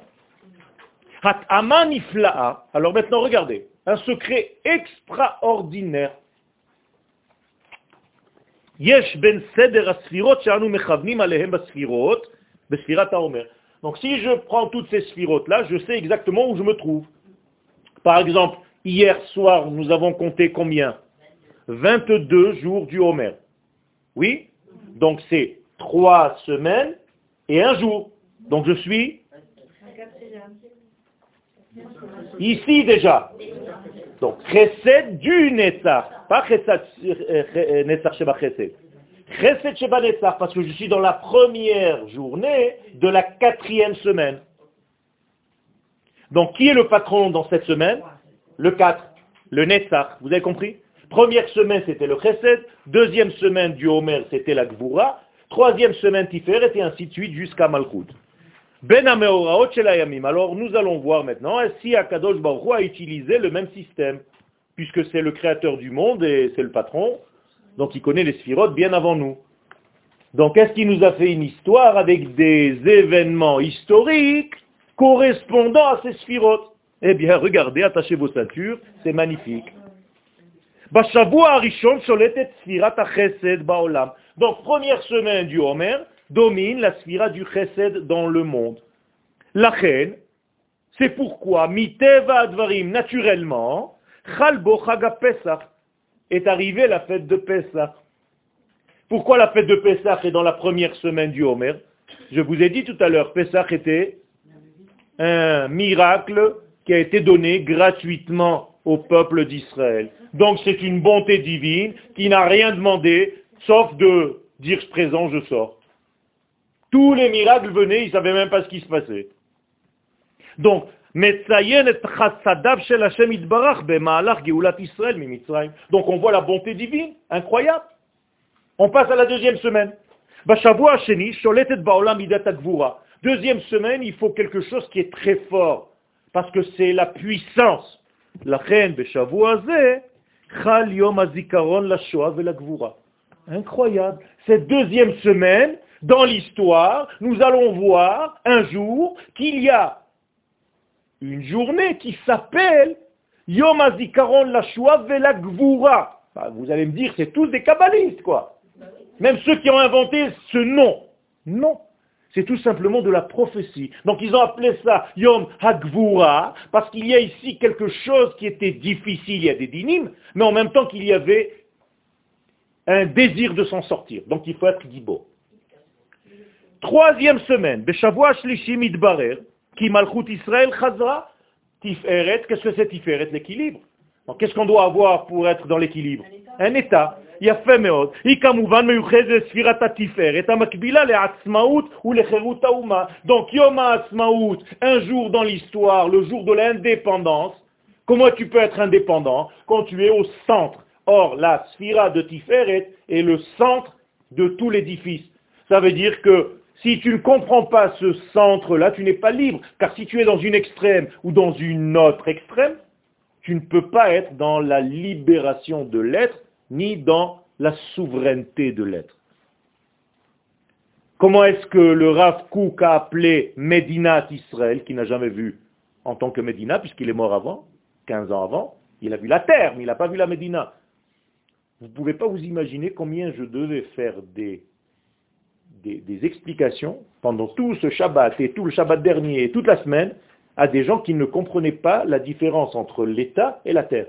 Hat amanifla'a. Alors maintenant, regardez, un secret extraordinaire. Ben. Donc si je prends toutes ces sphirotes-là, je sais exactement où je me trouve. Par exemple, hier soir, nous avons compté combien? 22 jours du Homer. Oui? Donc c'est trois semaines et un jour. Donc je suis? Ici déjà. Donc chesed du Netzach, pas chesed euh, Netzach Sheba chesed. Chesed Sheba Netzach, parce que je suis dans la première journée de la quatrième semaine. Donc qui est le patron dans cette semaine? Le 4, le Netzach. Vous avez compris? Première semaine, c'était le Chesed. Deuxième semaine du Homer, c'était la Gvura. Troisième semaine, Tiferet, et ainsi de suite jusqu'à Malchut. Ben Alors nous allons voir maintenant si Akadosh Baruch a utilisé le même système, puisque c'est le créateur du monde et c'est le patron, donc il connaît les sphirotes bien avant nous. Donc est-ce qu'il nous a fait une histoire avec des événements historiques correspondant à ces sphirotes? Eh bien regardez, attachez vos ceintures, c'est magnifique. Donc, première semaine du Homer, domine la sphira du chesed dans le monde. La reine, c'est pourquoi, miteva advarim, naturellement, chalbo Pesach, est arrivée la fête de Pesach. Pourquoi la fête de Pesach est dans la première semaine du Homer? Je vous ai dit tout à l'heure, Pesach était un miracle qui a été donné gratuitement au peuple d'Israël. Donc c'est une bonté divine qui n'a rien demandé, sauf de dire présent, je sors. Tous les miracles venaient, ils ne savaient même pas ce qui se passait. Donc, donc on voit la bonté divine, incroyable. On passe à la deuxième semaine. Deuxième semaine, il faut quelque chose qui est très fort, parce que c'est la puissance. Incroyable. Cette deuxième semaine, dans l'histoire, nous allons voir un jour qu'il y a une journée qui s'appelle Yom HaZikaron la Shoah Vela Gvura. Bah, vous allez me dire, c'est tous des kabbalistes, quoi. Même ceux qui ont inventé ce nom. Non. C'est tout simplement de la prophétie. Donc ils ont appelé ça Yom Hagvura, parce qu'il y a ici quelque chose qui était difficile, il y a des dynimes, mais en même temps qu'il y avait un désir de s'en sortir. Donc il faut être gibo Troisième semaine, Beshavua Shlishi Midbarer, qui Malchut Israël Chazra, Tiferet, qu'est-ce que c'est Tiferet L'équilibre. Qu'est-ce qu'on doit avoir pour être dans l'équilibre Un état. יפה מאוד. היא כמובן מיוחדת לספירת התפארת, המקבילה לעצמאות ולחירות האומה. Donc Yom HaAtzmaout, un jour dans l'histoire, le jour de l'indépendance. Comment tu peux être indépendant Quand tu es au centre. Or, la sphira de Tiferet est le centre de tout l'édifice. Ça veut dire que si tu ne comprends pas ce centre-là, tu n'es pas libre. Car si tu es dans une extrême ou dans une autre extrême, tu ne peux pas être dans la libération de l'être ni dans la souveraineté de l'être. Comment est-ce que le Rav Kouk a appelé Medinat Israël, qui n'a jamais vu en tant que Médina, puisqu'il est mort avant, 15 ans avant, il a vu la terre, mais il n'a pas vu la Médina. Vous ne pouvez pas vous imaginer combien je devais faire des, des, explications pendant tout ce Shabbat et tout le Shabbat dernier et toute la semaine à des gens qui ne comprenaient pas la différence entre l'État et la terre.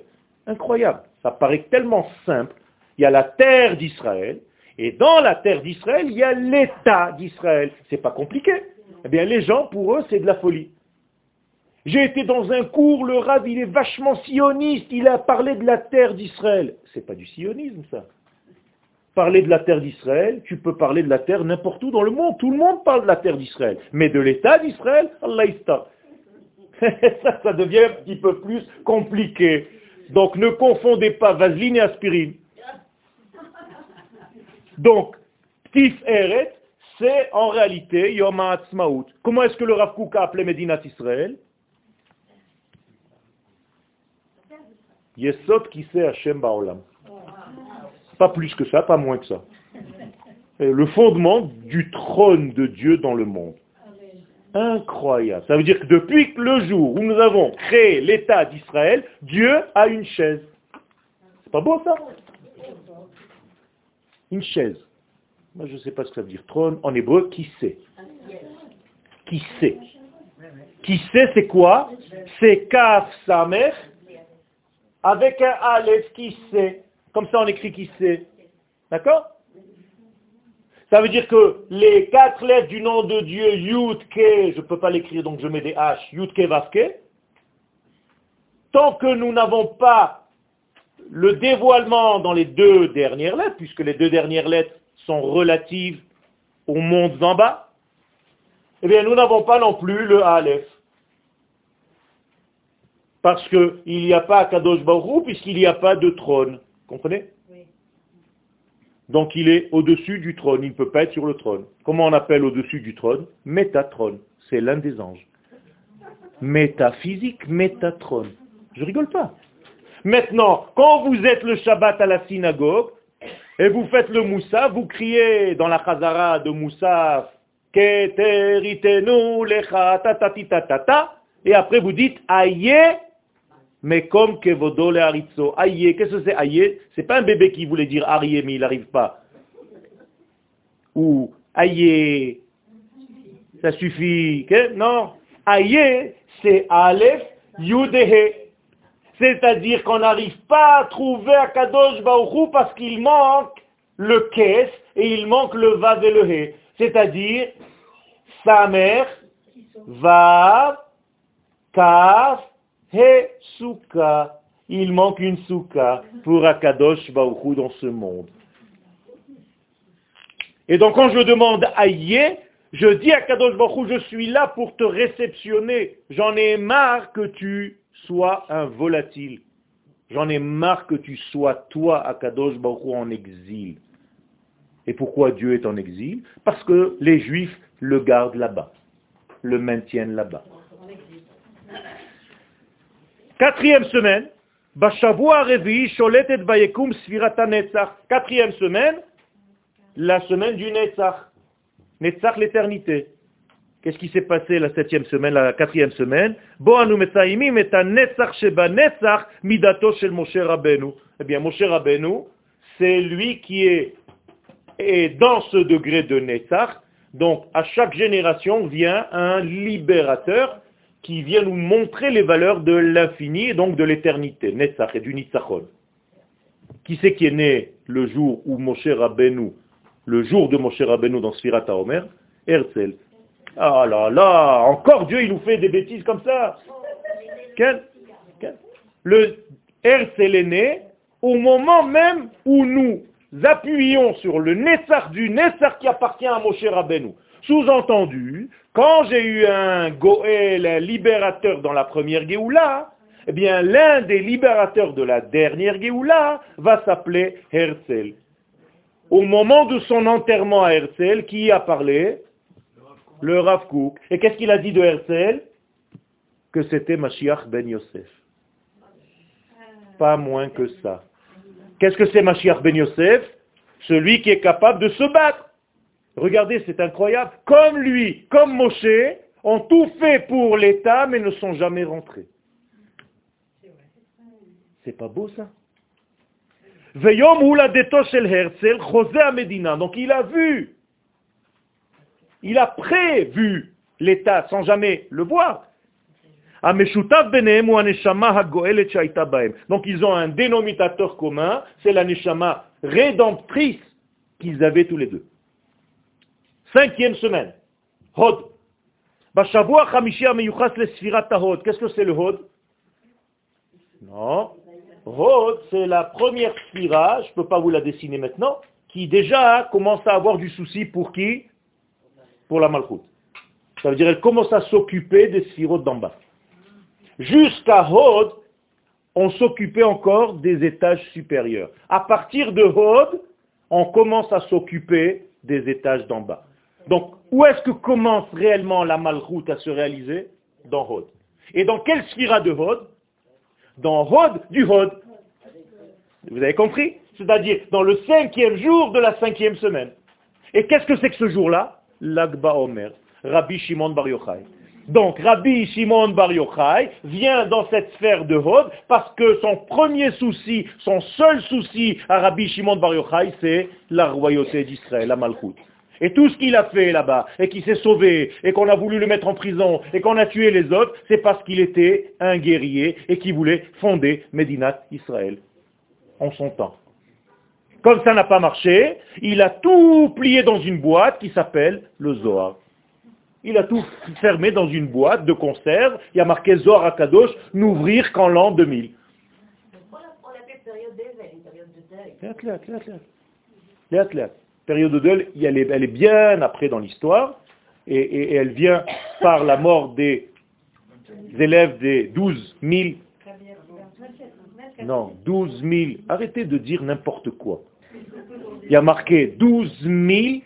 Incroyable. Ça paraît tellement simple. Il y a la terre d'Israël, et dans la terre d'Israël, il y a l'État d'Israël. C'est pas compliqué. Eh bien, les gens, pour eux, c'est de la folie. J'ai été dans un cours, le Rav, il est vachement sioniste, il a parlé de la terre d'Israël. C'est pas du sionisme, ça. Parler de la terre d'Israël, tu peux parler de la terre n'importe où dans le monde. Tout le monde parle de la terre d'Israël. Mais de l'État d'Israël, Allah ça, ça devient un petit peu plus compliqué. Donc ne confondez pas vaseline et aspirine. Donc, Tif Eret, c'est en réalité Yom HaAtzmaut. Comment est-ce que le Rav Kook a appelé Medinat Israël? Yesod Kiseh Hashem Baolam. Pas plus que ça, pas moins que ça. Le fondement du trône de Dieu dans le monde. Incroyable. Ça veut dire que depuis le jour où nous avons créé l'État d'Israël, Dieu a une chaise. C'est pas beau ça? Une chaise. Moi je ne sais pas ce que ça veut dire. Trône en hébreu, qui sait? Qui sait? Qui sait c'est quoi? C'est Kaf Samer avec un Aleph qui sait. Comme ça on écrit qui sait. D'accord? Ça veut dire que les quatre lettres du nom de Dieu, Yud, Ke, je ne peux pas l'écrire donc je mets des H, Yud, Ke, Vav, Ke, tant que nous n'avons pas le dévoilement dans les deux dernières lettres, puisque les deux dernières lettres sont relatives aux mondes en bas, eh bien nous n'avons pas non plus le Aleph. Parce qu'il n'y a pas Kadosh Baruch puisqu'il n'y a pas de trône. Comprenez donc il est au-dessus du trône, il ne peut pas être sur le trône. Comment on appelle au-dessus du trône? Métatrône, c'est l'un des anges. Métaphysique, métatrône. Je rigole pas. Maintenant, quand vous êtes le Shabbat à la synagogue, et vous faites le Moussa, vous criez dans la Chazara de Moussa, Keteritenu lecha ta et après vous dites Aïe mais comme que le haritzo. Aïe, qu'est-ce que c'est aïe? C'est pas un bébé qui voulait dire arié, mais il n'arrive pas. Ou aïe, ça suffit. Non. Aïe, c'est Aleph, Yudehe. C'est-à-dire qu'on n'arrive pas à trouver Akadosh Baruchou parce qu'il manque le kes et il manque le vav et le he. C'est-à-dire, sa mère, vav, kaf, He souka. Il manque une souka pour Akadosh Baruchou dans ce monde. Et donc quand je demande Aïe, je dis à Kadosh je suis là pour te réceptionner. J'en ai marre que tu sois un volatile. J'en ai marre que tu sois toi, Akadosh Baruch en exil. Et pourquoi Dieu est en exil? Parce que les Juifs le gardent là-bas, le maintiennent là-bas. Quatrième semaine, Quatrième semaine, la semaine du Netzach. Netzach, l'éternité. Qu'est-ce qui s'est passé la septième semaine, la quatrième semaine? Midato shel Moshe Rabbeinu. Eh bien, Moshe Rabbeinu, c'est lui qui est, est dans ce degré de Netzach. Donc, à chaque génération vient un libérateur qui vient nous montrer les valeurs de l'infini et donc de l'éternité, Netzach et du Nitzachon. Qui c'est qui est né le jour où Moshe Rabbeinu, le jour de Moshe Rabbeinu dans Sfirat HaOmer? Herzl. Ah là là, encore Dieu il nous fait des bêtises comme ça. Le Herzl est né au moment même où nous appuyons sur le Netzach du Netzach qui appartient à Moshe Rabbeinu. Sous-entendu, quand j'ai eu un Goël, libérateur dans la première Géoula, eh bien l'un des libérateurs de la dernière Géoula va s'appeler Herzl. Au moment de son enterrement à Herzl, qui a parlé? Le Rav Kook. Et qu'est-ce qu'il a dit de Herzl? Que c'était Mashiach ben Yosef. Pas moins que ça. Qu'est-ce que c'est Mashiach ben Yosef? Celui qui est capable de se battre Regardez, c'est incroyable. Comme lui, comme Moshe, ont tout fait pour l'État, mais ne sont jamais rentrés. C'est pas beau ça? Donc il a vu, il a prévu l'État sans jamais le voir. Donc ils ont un dénominateur commun, c'est la neshama rédemptrice qu'ils avaient tous les deux. Cinquième semaine. Hod. Qu'est-ce que c'est le Hod? Non. Hod, c'est la première spira, je ne peux pas vous la dessiner maintenant, qui déjà commence à avoir du souci pour qui? Pour la malchoute. Ça veut dire qu'elle commence à s'occuper des sphirotes d'en bas. Jusqu'à Hod, on s'occupait encore des étages supérieurs. À partir de Hod, on commence à s'occuper des étages d'en bas. Donc, où est-ce que commence réellement la malchoute à se réaliser? Dans Hod. Et dans quelle sphira de Hod? Dans Hod du Hod. Vous avez compris? C'est-à-dire dans le cinquième jour de la cinquième semaine. Et qu'est-ce que c'est que ce jour-là? L'Agba Omer, Rabbi Shimon Bar Yochai. Donc Rabbi Shimon Bar Yochai vient dans cette sphère de Hod parce que son premier souci, son seul souci à Rabbi Shimon Bar Yochai, c'est la royauté d'Israël, la Malchut. Et tout ce qu'il a fait là-bas, et qu'il s'est sauvé, et qu'on a voulu le mettre en prison, et qu'on a tué les autres, c'est parce qu'il était un guerrier et qu'il voulait fonder Médinat Israël en son temps. Comme ça n'a pas marché, il a tout plié dans une boîte qui s'appelle le Zohar. Il a tout fermé dans une boîte de conserve. Il y a marqué Zohar à Kadosh, n'ouvrir qu'en l'an 2000. période période de deuil, elle est, bien après dans l'histoire, et, elle vient par la mort des élèves des 12 000. Non, 12 000. Arrêtez de dire n'importe quoi. Il y a marqué 12 000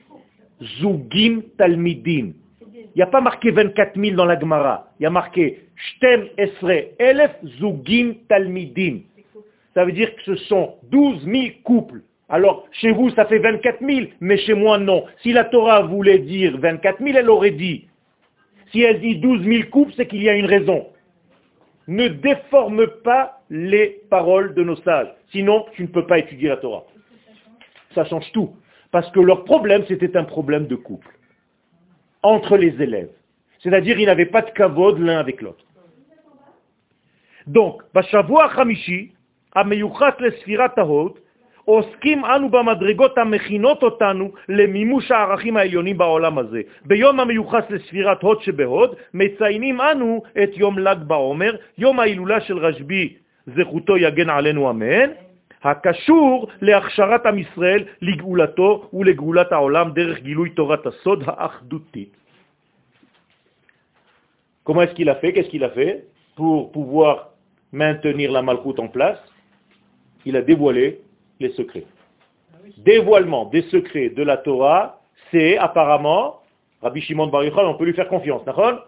Zugim Talmidim. Il n'y a pas marqué 24 000 dans la Gemara. Il y a marqué Shtem Esre Elef Zugim Talmidim. Ça veut dire que ce sont 12 000 couples. Alors, chez vous, ça fait 24 000, mais chez moi, non. Si la Torah voulait dire 24 000, elle aurait dit. Si elle dit 12 000 couples, c'est qu'il y a une raison. Ne déforme pas les paroles de nos sages. Sinon, tu ne peux pas étudier la Torah. Ça change tout. Parce que leur problème, c'était un problème de couple. Entre les élèves. C'est-à-dire, ils n'avaient pas de kavod l'un avec l'autre. Donc, Bashavua Hamishi, Ameyuchat le Tahot, עוסקים אנו במדרגות המכינות אותנו למימוש הערכים העליונים בעולם הזה. ביום המיוחס לספירת הוד שבהוד, מציינים אנו את יום ל"ג בעומר, יום ההילולה של רשב"י, זכותו יגן עלינו אמן, הקשור להכשרת עם ישראל לגאולתו ולגאולת העולם דרך גילוי תורת הסוד האחדותית. Comment est-ce qu'il a fait Qu'est-ce qu'il a fait Pour pouvoir maintenir la en place, il a dévoilé les secrets. Dévoilement des secrets de la Torah, c'est apparemment, Rabbi Shimon Bar on peut lui faire confiance, d'accord?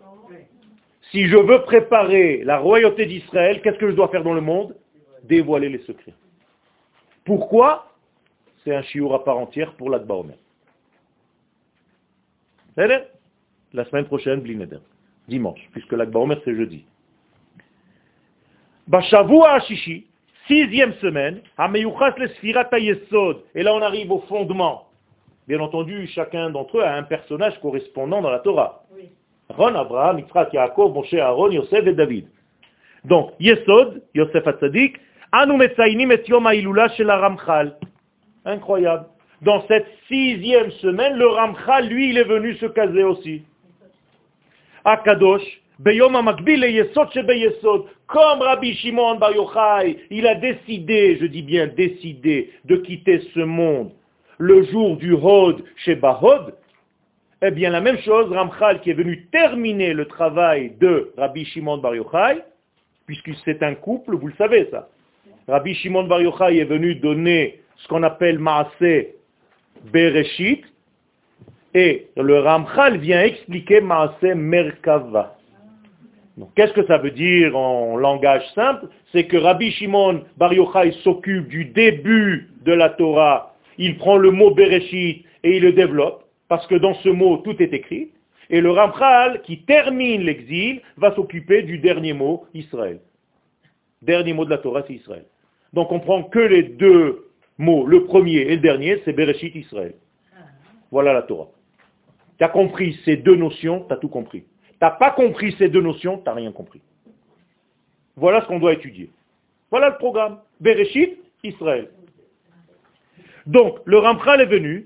Si je veux préparer la royauté d'Israël, qu'est-ce que je dois faire dans le monde? Dévoiler les secrets. Pourquoi? C'est un chiour à part entière pour l'Akba Omer. La semaine prochaine, Blineder. Dimanche, puisque l'Akba Omer c'est jeudi. Bashavua Ashishi, Sixième semaine, et là on arrive au fondement. Bien entendu, chacun d'entre eux a un personnage correspondant dans la Torah. Ron, Abraham, Yitzhak, Yaakov, Moshe, Aaron, Yosef et David. Donc, Yesod, Yosef Hatzadik, Anu Metsainim et Yom shel Ramchal. Incroyable. Dans cette sixième semaine, le Ramchal, lui, il est venu se caser aussi. Akadosh, comme Rabbi Shimon Bar Yochai, il a décidé, je dis bien décidé, de quitter ce monde le jour du Hod chez Bahod, eh bien la même chose, Ramchal qui est venu terminer le travail de Rabbi Shimon Bar Yochai, puisque c'est un couple, vous le savez ça. Rabbi Shimon Bar Yochai est venu donner ce qu'on appelle Maaseh Bereshit, et le Ramchal vient expliquer Maaseh Merkava. Qu'est-ce que ça veut dire en langage simple? C'est que Rabbi Shimon Bar Yochai s'occupe du début de la Torah. Il prend le mot Bereshit et il le développe. parce que dans ce mot, tout est écrit. Et le Ramchal, qui termine l'exil, va s'occuper du dernier mot, Israël. Dernier mot de la Torah, c'est Israël. Donc on prend que les deux mots, le premier et le dernier, c'est Bereshit Israël. Voilà la Torah. Tu as compris ces deux notions, tu as tout compris. Tu n'as pas compris ces deux notions, tu n'as rien compris. Voilà ce qu'on doit étudier. Voilà le programme. Bereshit, Israël. Donc, le Ramchal est venu,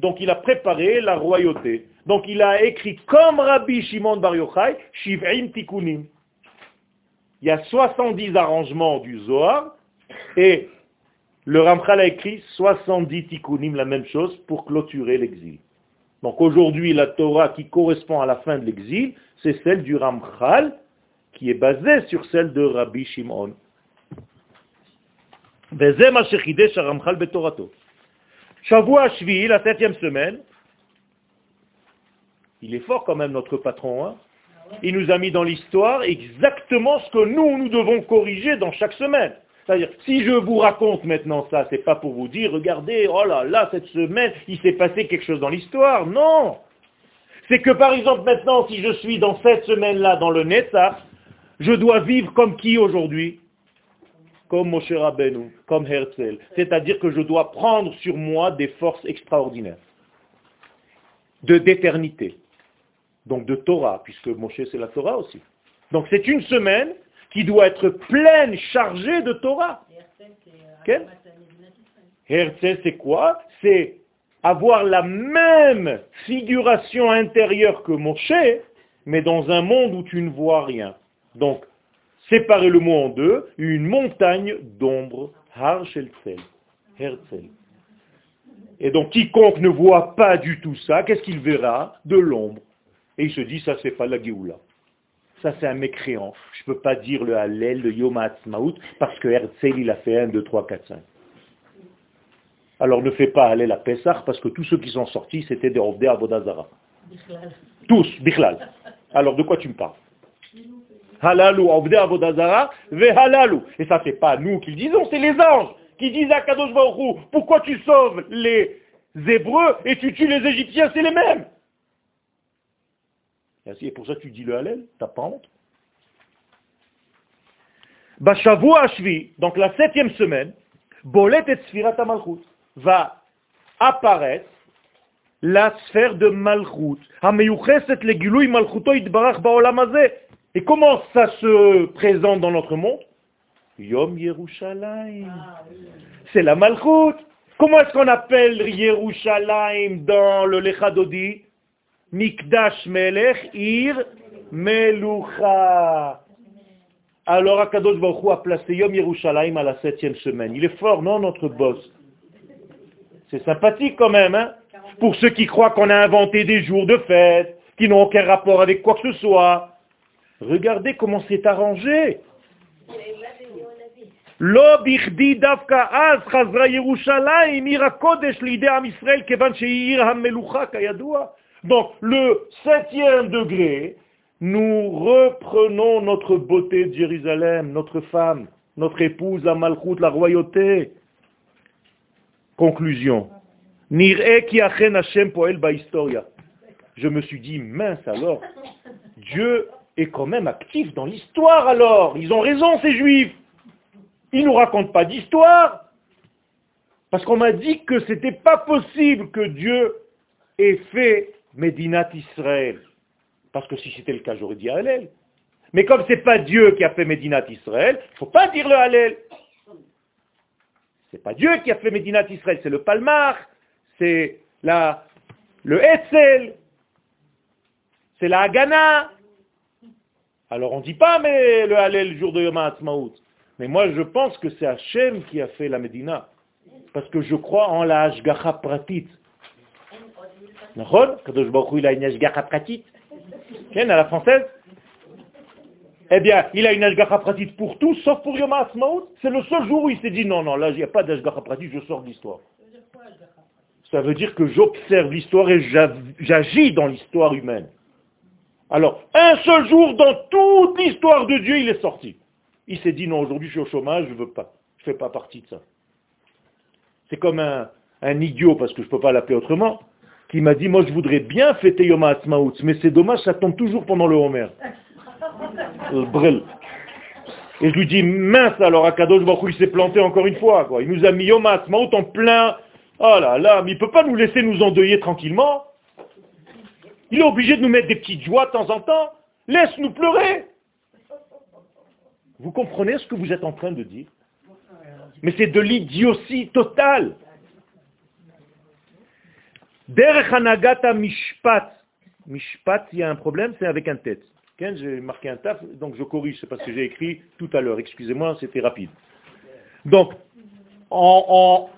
donc il a préparé la royauté. Donc il a écrit comme Rabbi Shimon Bar Yochai, Shiv'im Tikunim. Il y a 70 arrangements du Zohar, et le Ramchal a écrit 70 Tikunim, la même chose, pour clôturer l'exil. Donc aujourd'hui, la Torah qui correspond à la fin de l'exil, c'est celle du Ramchal, qui est basée sur celle de Rabbi Shimon. Shavua Shvi, la septième semaine, il est fort quand même notre patron, hein. il nous a mis dans l'histoire exactement ce que nous, nous devons corriger dans chaque semaine. C'est-à-dire, si je vous raconte maintenant ça, c'est pas pour vous dire, regardez, oh là là, cette semaine, il s'est passé quelque chose dans l'histoire. Non C'est que par exemple maintenant, si je suis dans cette semaine-là dans le Netzach, je dois vivre comme qui aujourd'hui? Comme Moshe Rabbeinu, comme Herzl. C'est-à-dire que je dois prendre sur moi des forces extraordinaires, de d'éternité, donc de Torah, puisque Moshe c'est la Torah aussi. Donc c'est une semaine qui doit être pleine, chargée de Torah. Herzl c'est quoi? C'est avoir la même figuration intérieure que Moshe, mais dans un monde où tu ne vois rien. Donc, séparer le mot en deux, une montagne d'ombre. Et donc quiconque ne voit pas du tout ça, qu'est-ce qu'il verra? De l'ombre. Et il se dit, ça c'est pas la. Ça c'est un mécréant. Je ne peux pas dire le Hallel, le Yom Ha'atzmaut, parce que Herzl il a fait 1, 2, 3, 4, 5. Alors ne fais pas Hallel à Pessah, parce que tous ceux qui sont sortis, c'était des Ovdei Avodazara. Tous, Bichlal. Alors de quoi tu me parles? Halalu, Avodazara, ve halalu. Et ça, c'est pas nous qui le disons, c'est les anges qui disent à Kadosh Baruch pourquoi tu sauves les Hébreux et tu tues les Égyptiens, c'est les mêmes. Et pour ça tu dis le Halel, t'as pas honte. Bashavu Ashvi, donc la septième semaine, Bolet et Sfirat Malchut, va apparaître la sphère de Malchut. Hameyucheset le Malchuto et comment ça se présente dans notre monde? Yom Yerushalayim. C'est la Malchut. Comment est-ce qu'on appelle Yerushalayim dans le Lechadodi Mikdash Melech Ir Melucha. Alors Akadosh Baruch a placé Yom Yerushalayim à la septième semaine. Il est fort, non, notre boss? C'est sympathique quand même, hein? Pour ceux qui croient qu'on a inventé des jours de fête, qui n'ont aucun rapport avec quoi que ce soit. Regardez comment c'est arrangé. Donc, le septième degré, nous reprenons notre beauté de Jérusalem, notre femme, notre épouse, la malchoute, la royauté. Conclusion. Je me suis dit, mince alors, Dieu est quand même actif dans l'histoire alors. Ils ont raison ces juifs. Ils ne nous racontent pas d'histoire. Parce qu'on m'a dit que ce n'était pas possible que Dieu ait fait Médinat Israël. Parce que si c'était le cas, j'aurais dit Hallel. Mais comme ce n'est pas Dieu qui a fait Médinat Israël, il ne faut pas dire le Hallel. n'est pas Dieu qui a fait Médinat Israël, c'est le Palmar, c'est le Etzel, c'est la Hagana, alors on ne dit pas mais le Hallel le jour de Yom HaAtzmaut. Mais moi je pense que c'est Hachem qui a fait la Médina. Parce que je crois en la Hashgacha Pratit. Il a une Eh bien, il a une pour tout, sauf pour Yom HaAtzmaut. C'est le seul jour où il s'est dit non, non, là il n'y a pas d'Hashgacha Pratit, je sors de l'histoire. Ça veut dire que j'observe l'histoire et j'agis dans l'histoire humaine. Alors, un seul jour dans toute l'histoire de Dieu, il est sorti. Il s'est dit, non, aujourd'hui je suis au chômage, je ne veux pas. Je ne fais pas partie de ça. C'est comme un idiot, parce que je ne peux pas l'appeler autrement, qui m'a dit, moi je voudrais bien fêter Yom HaAtzmaut, mais c'est dommage, ça tombe toujours pendant le Homer. Brel. Et je lui dis, mince alors, Akadosh Baruch il s'est planté encore une fois. Il nous a mis Yom HaAtzmaut en plein... Oh là là, mais il ne peut pas nous laisser nous endeuiller tranquillement. Il est obligé de nous mettre des petites joies de temps en temps. Laisse-nous pleurer. Vous comprenez ce que vous êtes en train de dire? Mais c'est de l'idiotie totale. Derech Hanagata Mishpat. Mishpat, il y a un problème, c'est avec un tête. J'ai marqué un taf, donc je corrige, c'est parce que j'ai écrit tout à l'heure. Excusez-moi, c'était rapide. Donc, en,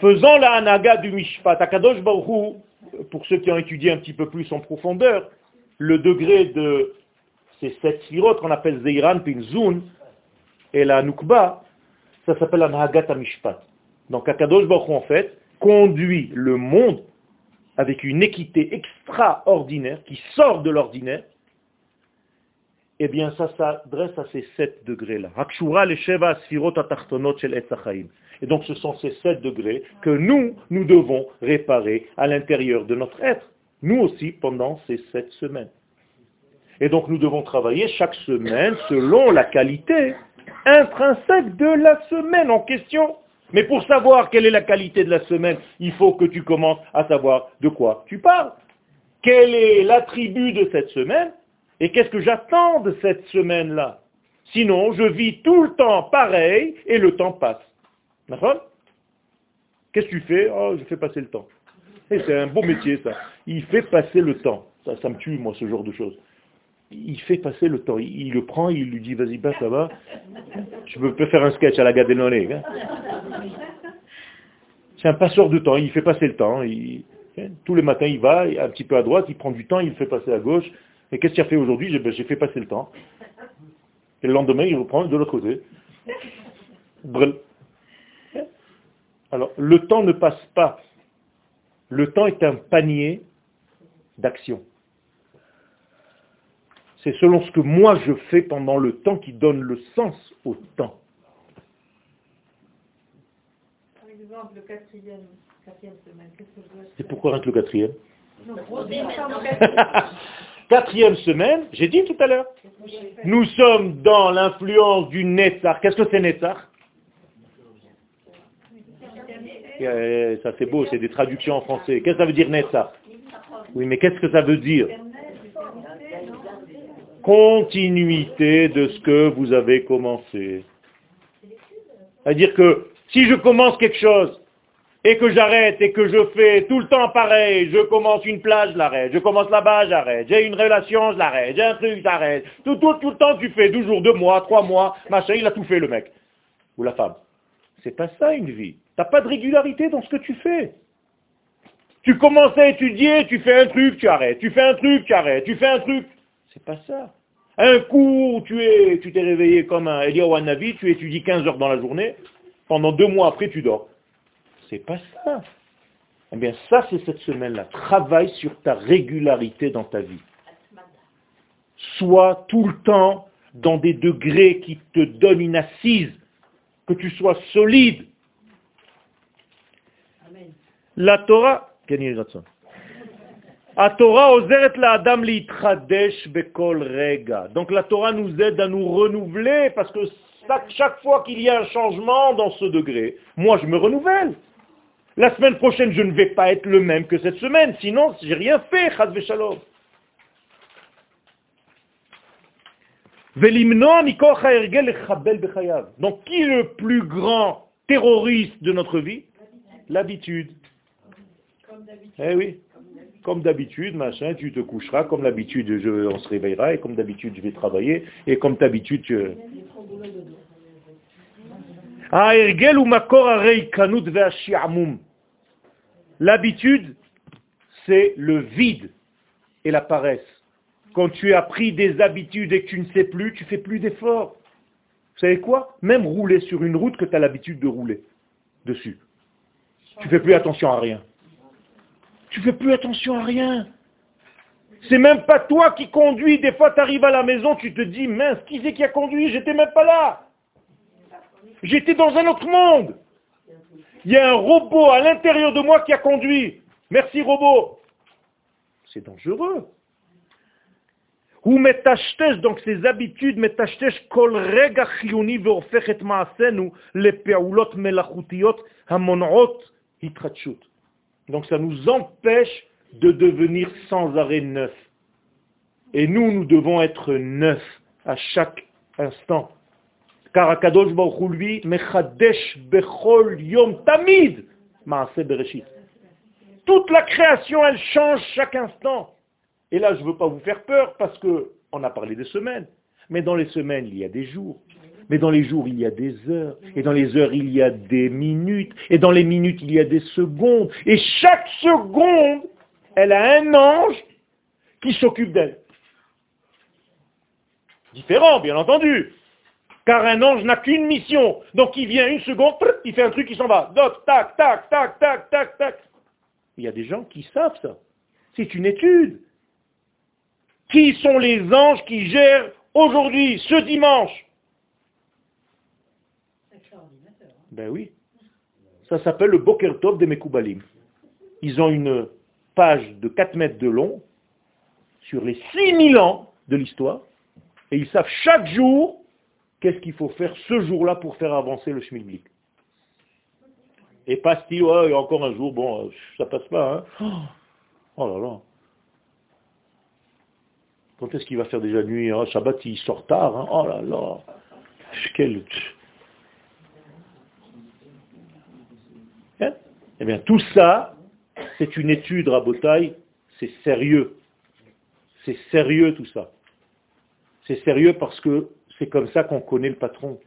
faisant la Hanaga du Mishpat, Akadosh Baruch pour ceux qui ont étudié un petit peu plus en profondeur, le degré de ces sept sirotes qu'on appelle Zeiran, Pinzun, et la Nukba, ça s'appelle la Nahagat Mishpat. Donc Akadosh Baruch en fait, conduit le monde avec une équité extraordinaire, qui sort de l'ordinaire, eh bien ça s'adresse à ces sept degrés-là. Et donc ce sont ces sept degrés que nous, nous devons réparer à l'intérieur de notre être, nous aussi pendant ces sept semaines. Et donc nous devons travailler chaque semaine selon la qualité intrinsèque de la semaine en question. Mais pour savoir quelle est la qualité de la semaine, il faut que tu commences à savoir de quoi tu parles. Quel est l'attribut de cette semaine et qu'est-ce que j'attends de cette semaine-là? Sinon, je vis tout le temps pareil et le temps passe. D'accord? Qu'est-ce que tu fais? Oh, je fais passer le temps. c'est un beau métier, ça. Il fait passer le temps. Ça, ça me tue, moi, ce genre de choses. Il fait passer le temps. Il, le prend, il lui dit, vas-y, ça va. Tu peux, faire un sketch à la Gadenone. Hein c'est un passeur de temps. Il fait passer le temps. Hein, tous les matins, il va, un petit peu à droite, il prend du temps, il le fait passer à gauche. Et qu'est-ce qu'il a fait aujourd'hui? Ben, J'ai fait passer le temps. Et le lendemain, il reprend de l'autre côté. Alors, le temps ne passe pas. Le temps est un panier d'action. C'est selon ce que moi je fais pendant le temps qui donne le sens au temps. Par exemple, le quatrième, quatrième semaine, qu'est-ce que je dois C'est pourquoi rien que le quatrième Quatrième semaine, j'ai dit tout à l'heure, nous sommes dans l'influence du Netzar. Qu'est-ce que c'est Netzar euh, Ça c'est beau, c'est des traductions en français. Qu'est-ce que ça veut dire Netzar Oui, mais qu'est-ce que ça veut dire? Continuité de ce que vous avez commencé. C'est-à-dire que si je commence quelque chose et que j'arrête et que je fais tout le temps pareil, je commence une plage, je l'arrête, je commence là-bas, j'arrête, j'ai une relation, je l'arrête, j'ai un truc, j'arrête. Tout, tout, tout le temps tu fais, deux jours, deux mois, trois mois, machin, il a tout fait le mec. Ou la femme. C'est pas ça une vie. T'as pas de régularité dans ce que tu fais. Tu commences à étudier, tu fais un truc, tu arrêtes, tu fais un truc, tu arrêtes, tu fais un truc. C'est pas ça. Un coup, tu es, tu t'es réveillé comme un Eliyahu Navi, tu étudies 15 heures dans la journée, pendant deux mois après tu dors. C'est pas ça. Eh bien, ça, c'est cette semaine-là. Travaille sur ta régularité dans ta vie. Sois tout le temps dans des degrés qui te donnent une assise, que tu sois solide. La Torah, la Torah la Adam bekol rega. Donc la Torah nous aide à nous renouveler parce que chaque fois qu'il y a un changement dans ce degré, moi je me renouvelle. La semaine prochaine, je ne vais pas être le même que cette semaine, sinon j'ai rien fait. Donc qui est le plus grand terroriste de notre vie? L'habitude. Eh oui. Comme d'habitude, machin, tu te coucheras, comme d'habitude, je, on se réveillera, et comme d'habitude, je vais travailler, et comme d'habitude, tu... Ah, L'habitude, c'est le vide et la paresse. Quand tu as pris des habitudes et que tu ne sais plus, tu fais plus d'efforts. Vous savez quoi? Même rouler sur une route que tu as l'habitude de rouler dessus. Tu fais plus attention à rien. Tu fais plus attention à rien. C'est même pas toi qui conduis. Des fois, tu arrives à la maison, tu te dis, mince, qui c'est qui a conduit? J'étais même pas là. J'étais dans un autre monde. Il y a un robot à l'intérieur de moi qui a conduit. Merci robot. C'est dangereux. Ou metashtesh, donc ses habitudes, metashtesh kol rega chiyuni ve'ofech et ma'asenu le pe'ulot melachutiot hamonot hitrachut. Donc ça nous empêche de devenir sans arrêt neuf. Et nous, nous devons être neufs à chaque instant. Car Akadosh Baruch lui, mechadesh bechol yom tamid. Toute la création, elle change chaque instant. Et là, je ne veux pas vous faire peur parce que on a parlé des semaines. Mais dans les semaines, il y a des jours. Mais dans les jours, il y a des heures. Et dans les heures, il y a des minutes. Et dans les minutes, il y a des secondes. Et chaque seconde, elle a un ange qui s'occupe d'elle. Différent, bien entendu. Car un ange n'a qu'une mission. Donc il vient une seconde, il fait un truc, il s'en va. D'autres, tac, tac, tac, tac, tac, tac. Il y a des gens qui savent ça. C'est une étude. Qui sont les anges qui gèrent aujourd'hui, ce dimanche Ben oui. Ça s'appelle le Boker Tov des Mekoubalim. Ils ont une page de 4 mètres de long sur les 6000 ans de l'histoire. Et ils savent chaque jour qu'est-ce qu'il faut faire ce jour-là pour faire avancer le schmilblick. Et il y a encore un jour, bon, ça passe pas, hein. Oh là là. Quand est-ce qu'il va faire déjà nuit hein? Shabbat, il sort tard, hein? Oh là là. Quel... Hein eh bien, tout ça, c'est une étude, Rabotaille, c'est sérieux. C'est sérieux tout ça. C'est sérieux parce que c'est comme ça qu'on connaît le patron.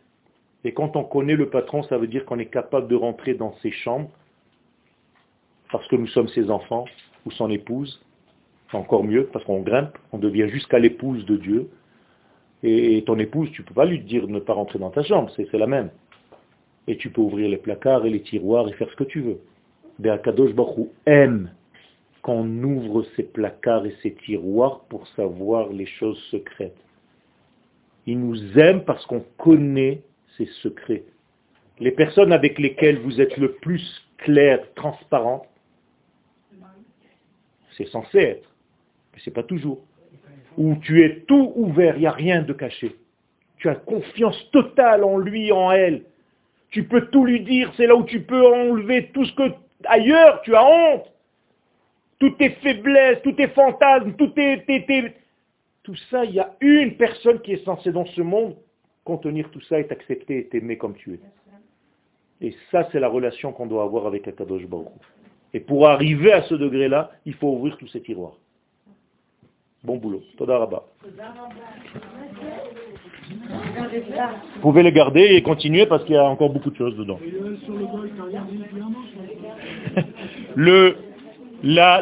Et quand on connaît le patron, ça veut dire qu'on est capable de rentrer dans ses chambres, parce que nous sommes ses enfants ou son épouse. Encore mieux, parce qu'on grimpe, on devient jusqu'à l'épouse de Dieu. Et ton épouse, tu ne peux pas lui dire de ne pas rentrer dans ta chambre, c'est la même. Et tu peux ouvrir les placards et les tiroirs et faire ce que tu veux. Be'akadosh Baruch aime qu'on ouvre ces placards et ces tiroirs pour savoir les choses secrètes. Il nous aime parce qu'on connaît ses secrets. Les personnes avec lesquelles vous êtes le plus clair, transparent, c'est censé être, mais ce n'est pas toujours. Où tu es tout ouvert, il n'y a rien de caché. Tu as confiance totale en lui, en elle. Tu peux tout lui dire, c'est là où tu peux enlever tout ce que ailleurs tu as honte. Toutes tes faiblesses, tous tes fantasmes, tout tes, tout ça, il y a une personne qui est censée dans ce monde contenir tout ça et t'accepter et t'aimer comme tu es. Et ça, c'est la relation qu'on doit avoir avec Akadosh Baruch. Et pour arriver à ce degré-là, il faut ouvrir tous ces tiroirs. Bon boulot. Toda Rabba. Vous pouvez les garder et continuer parce qu'il y a encore beaucoup de choses dedans. Le, la, la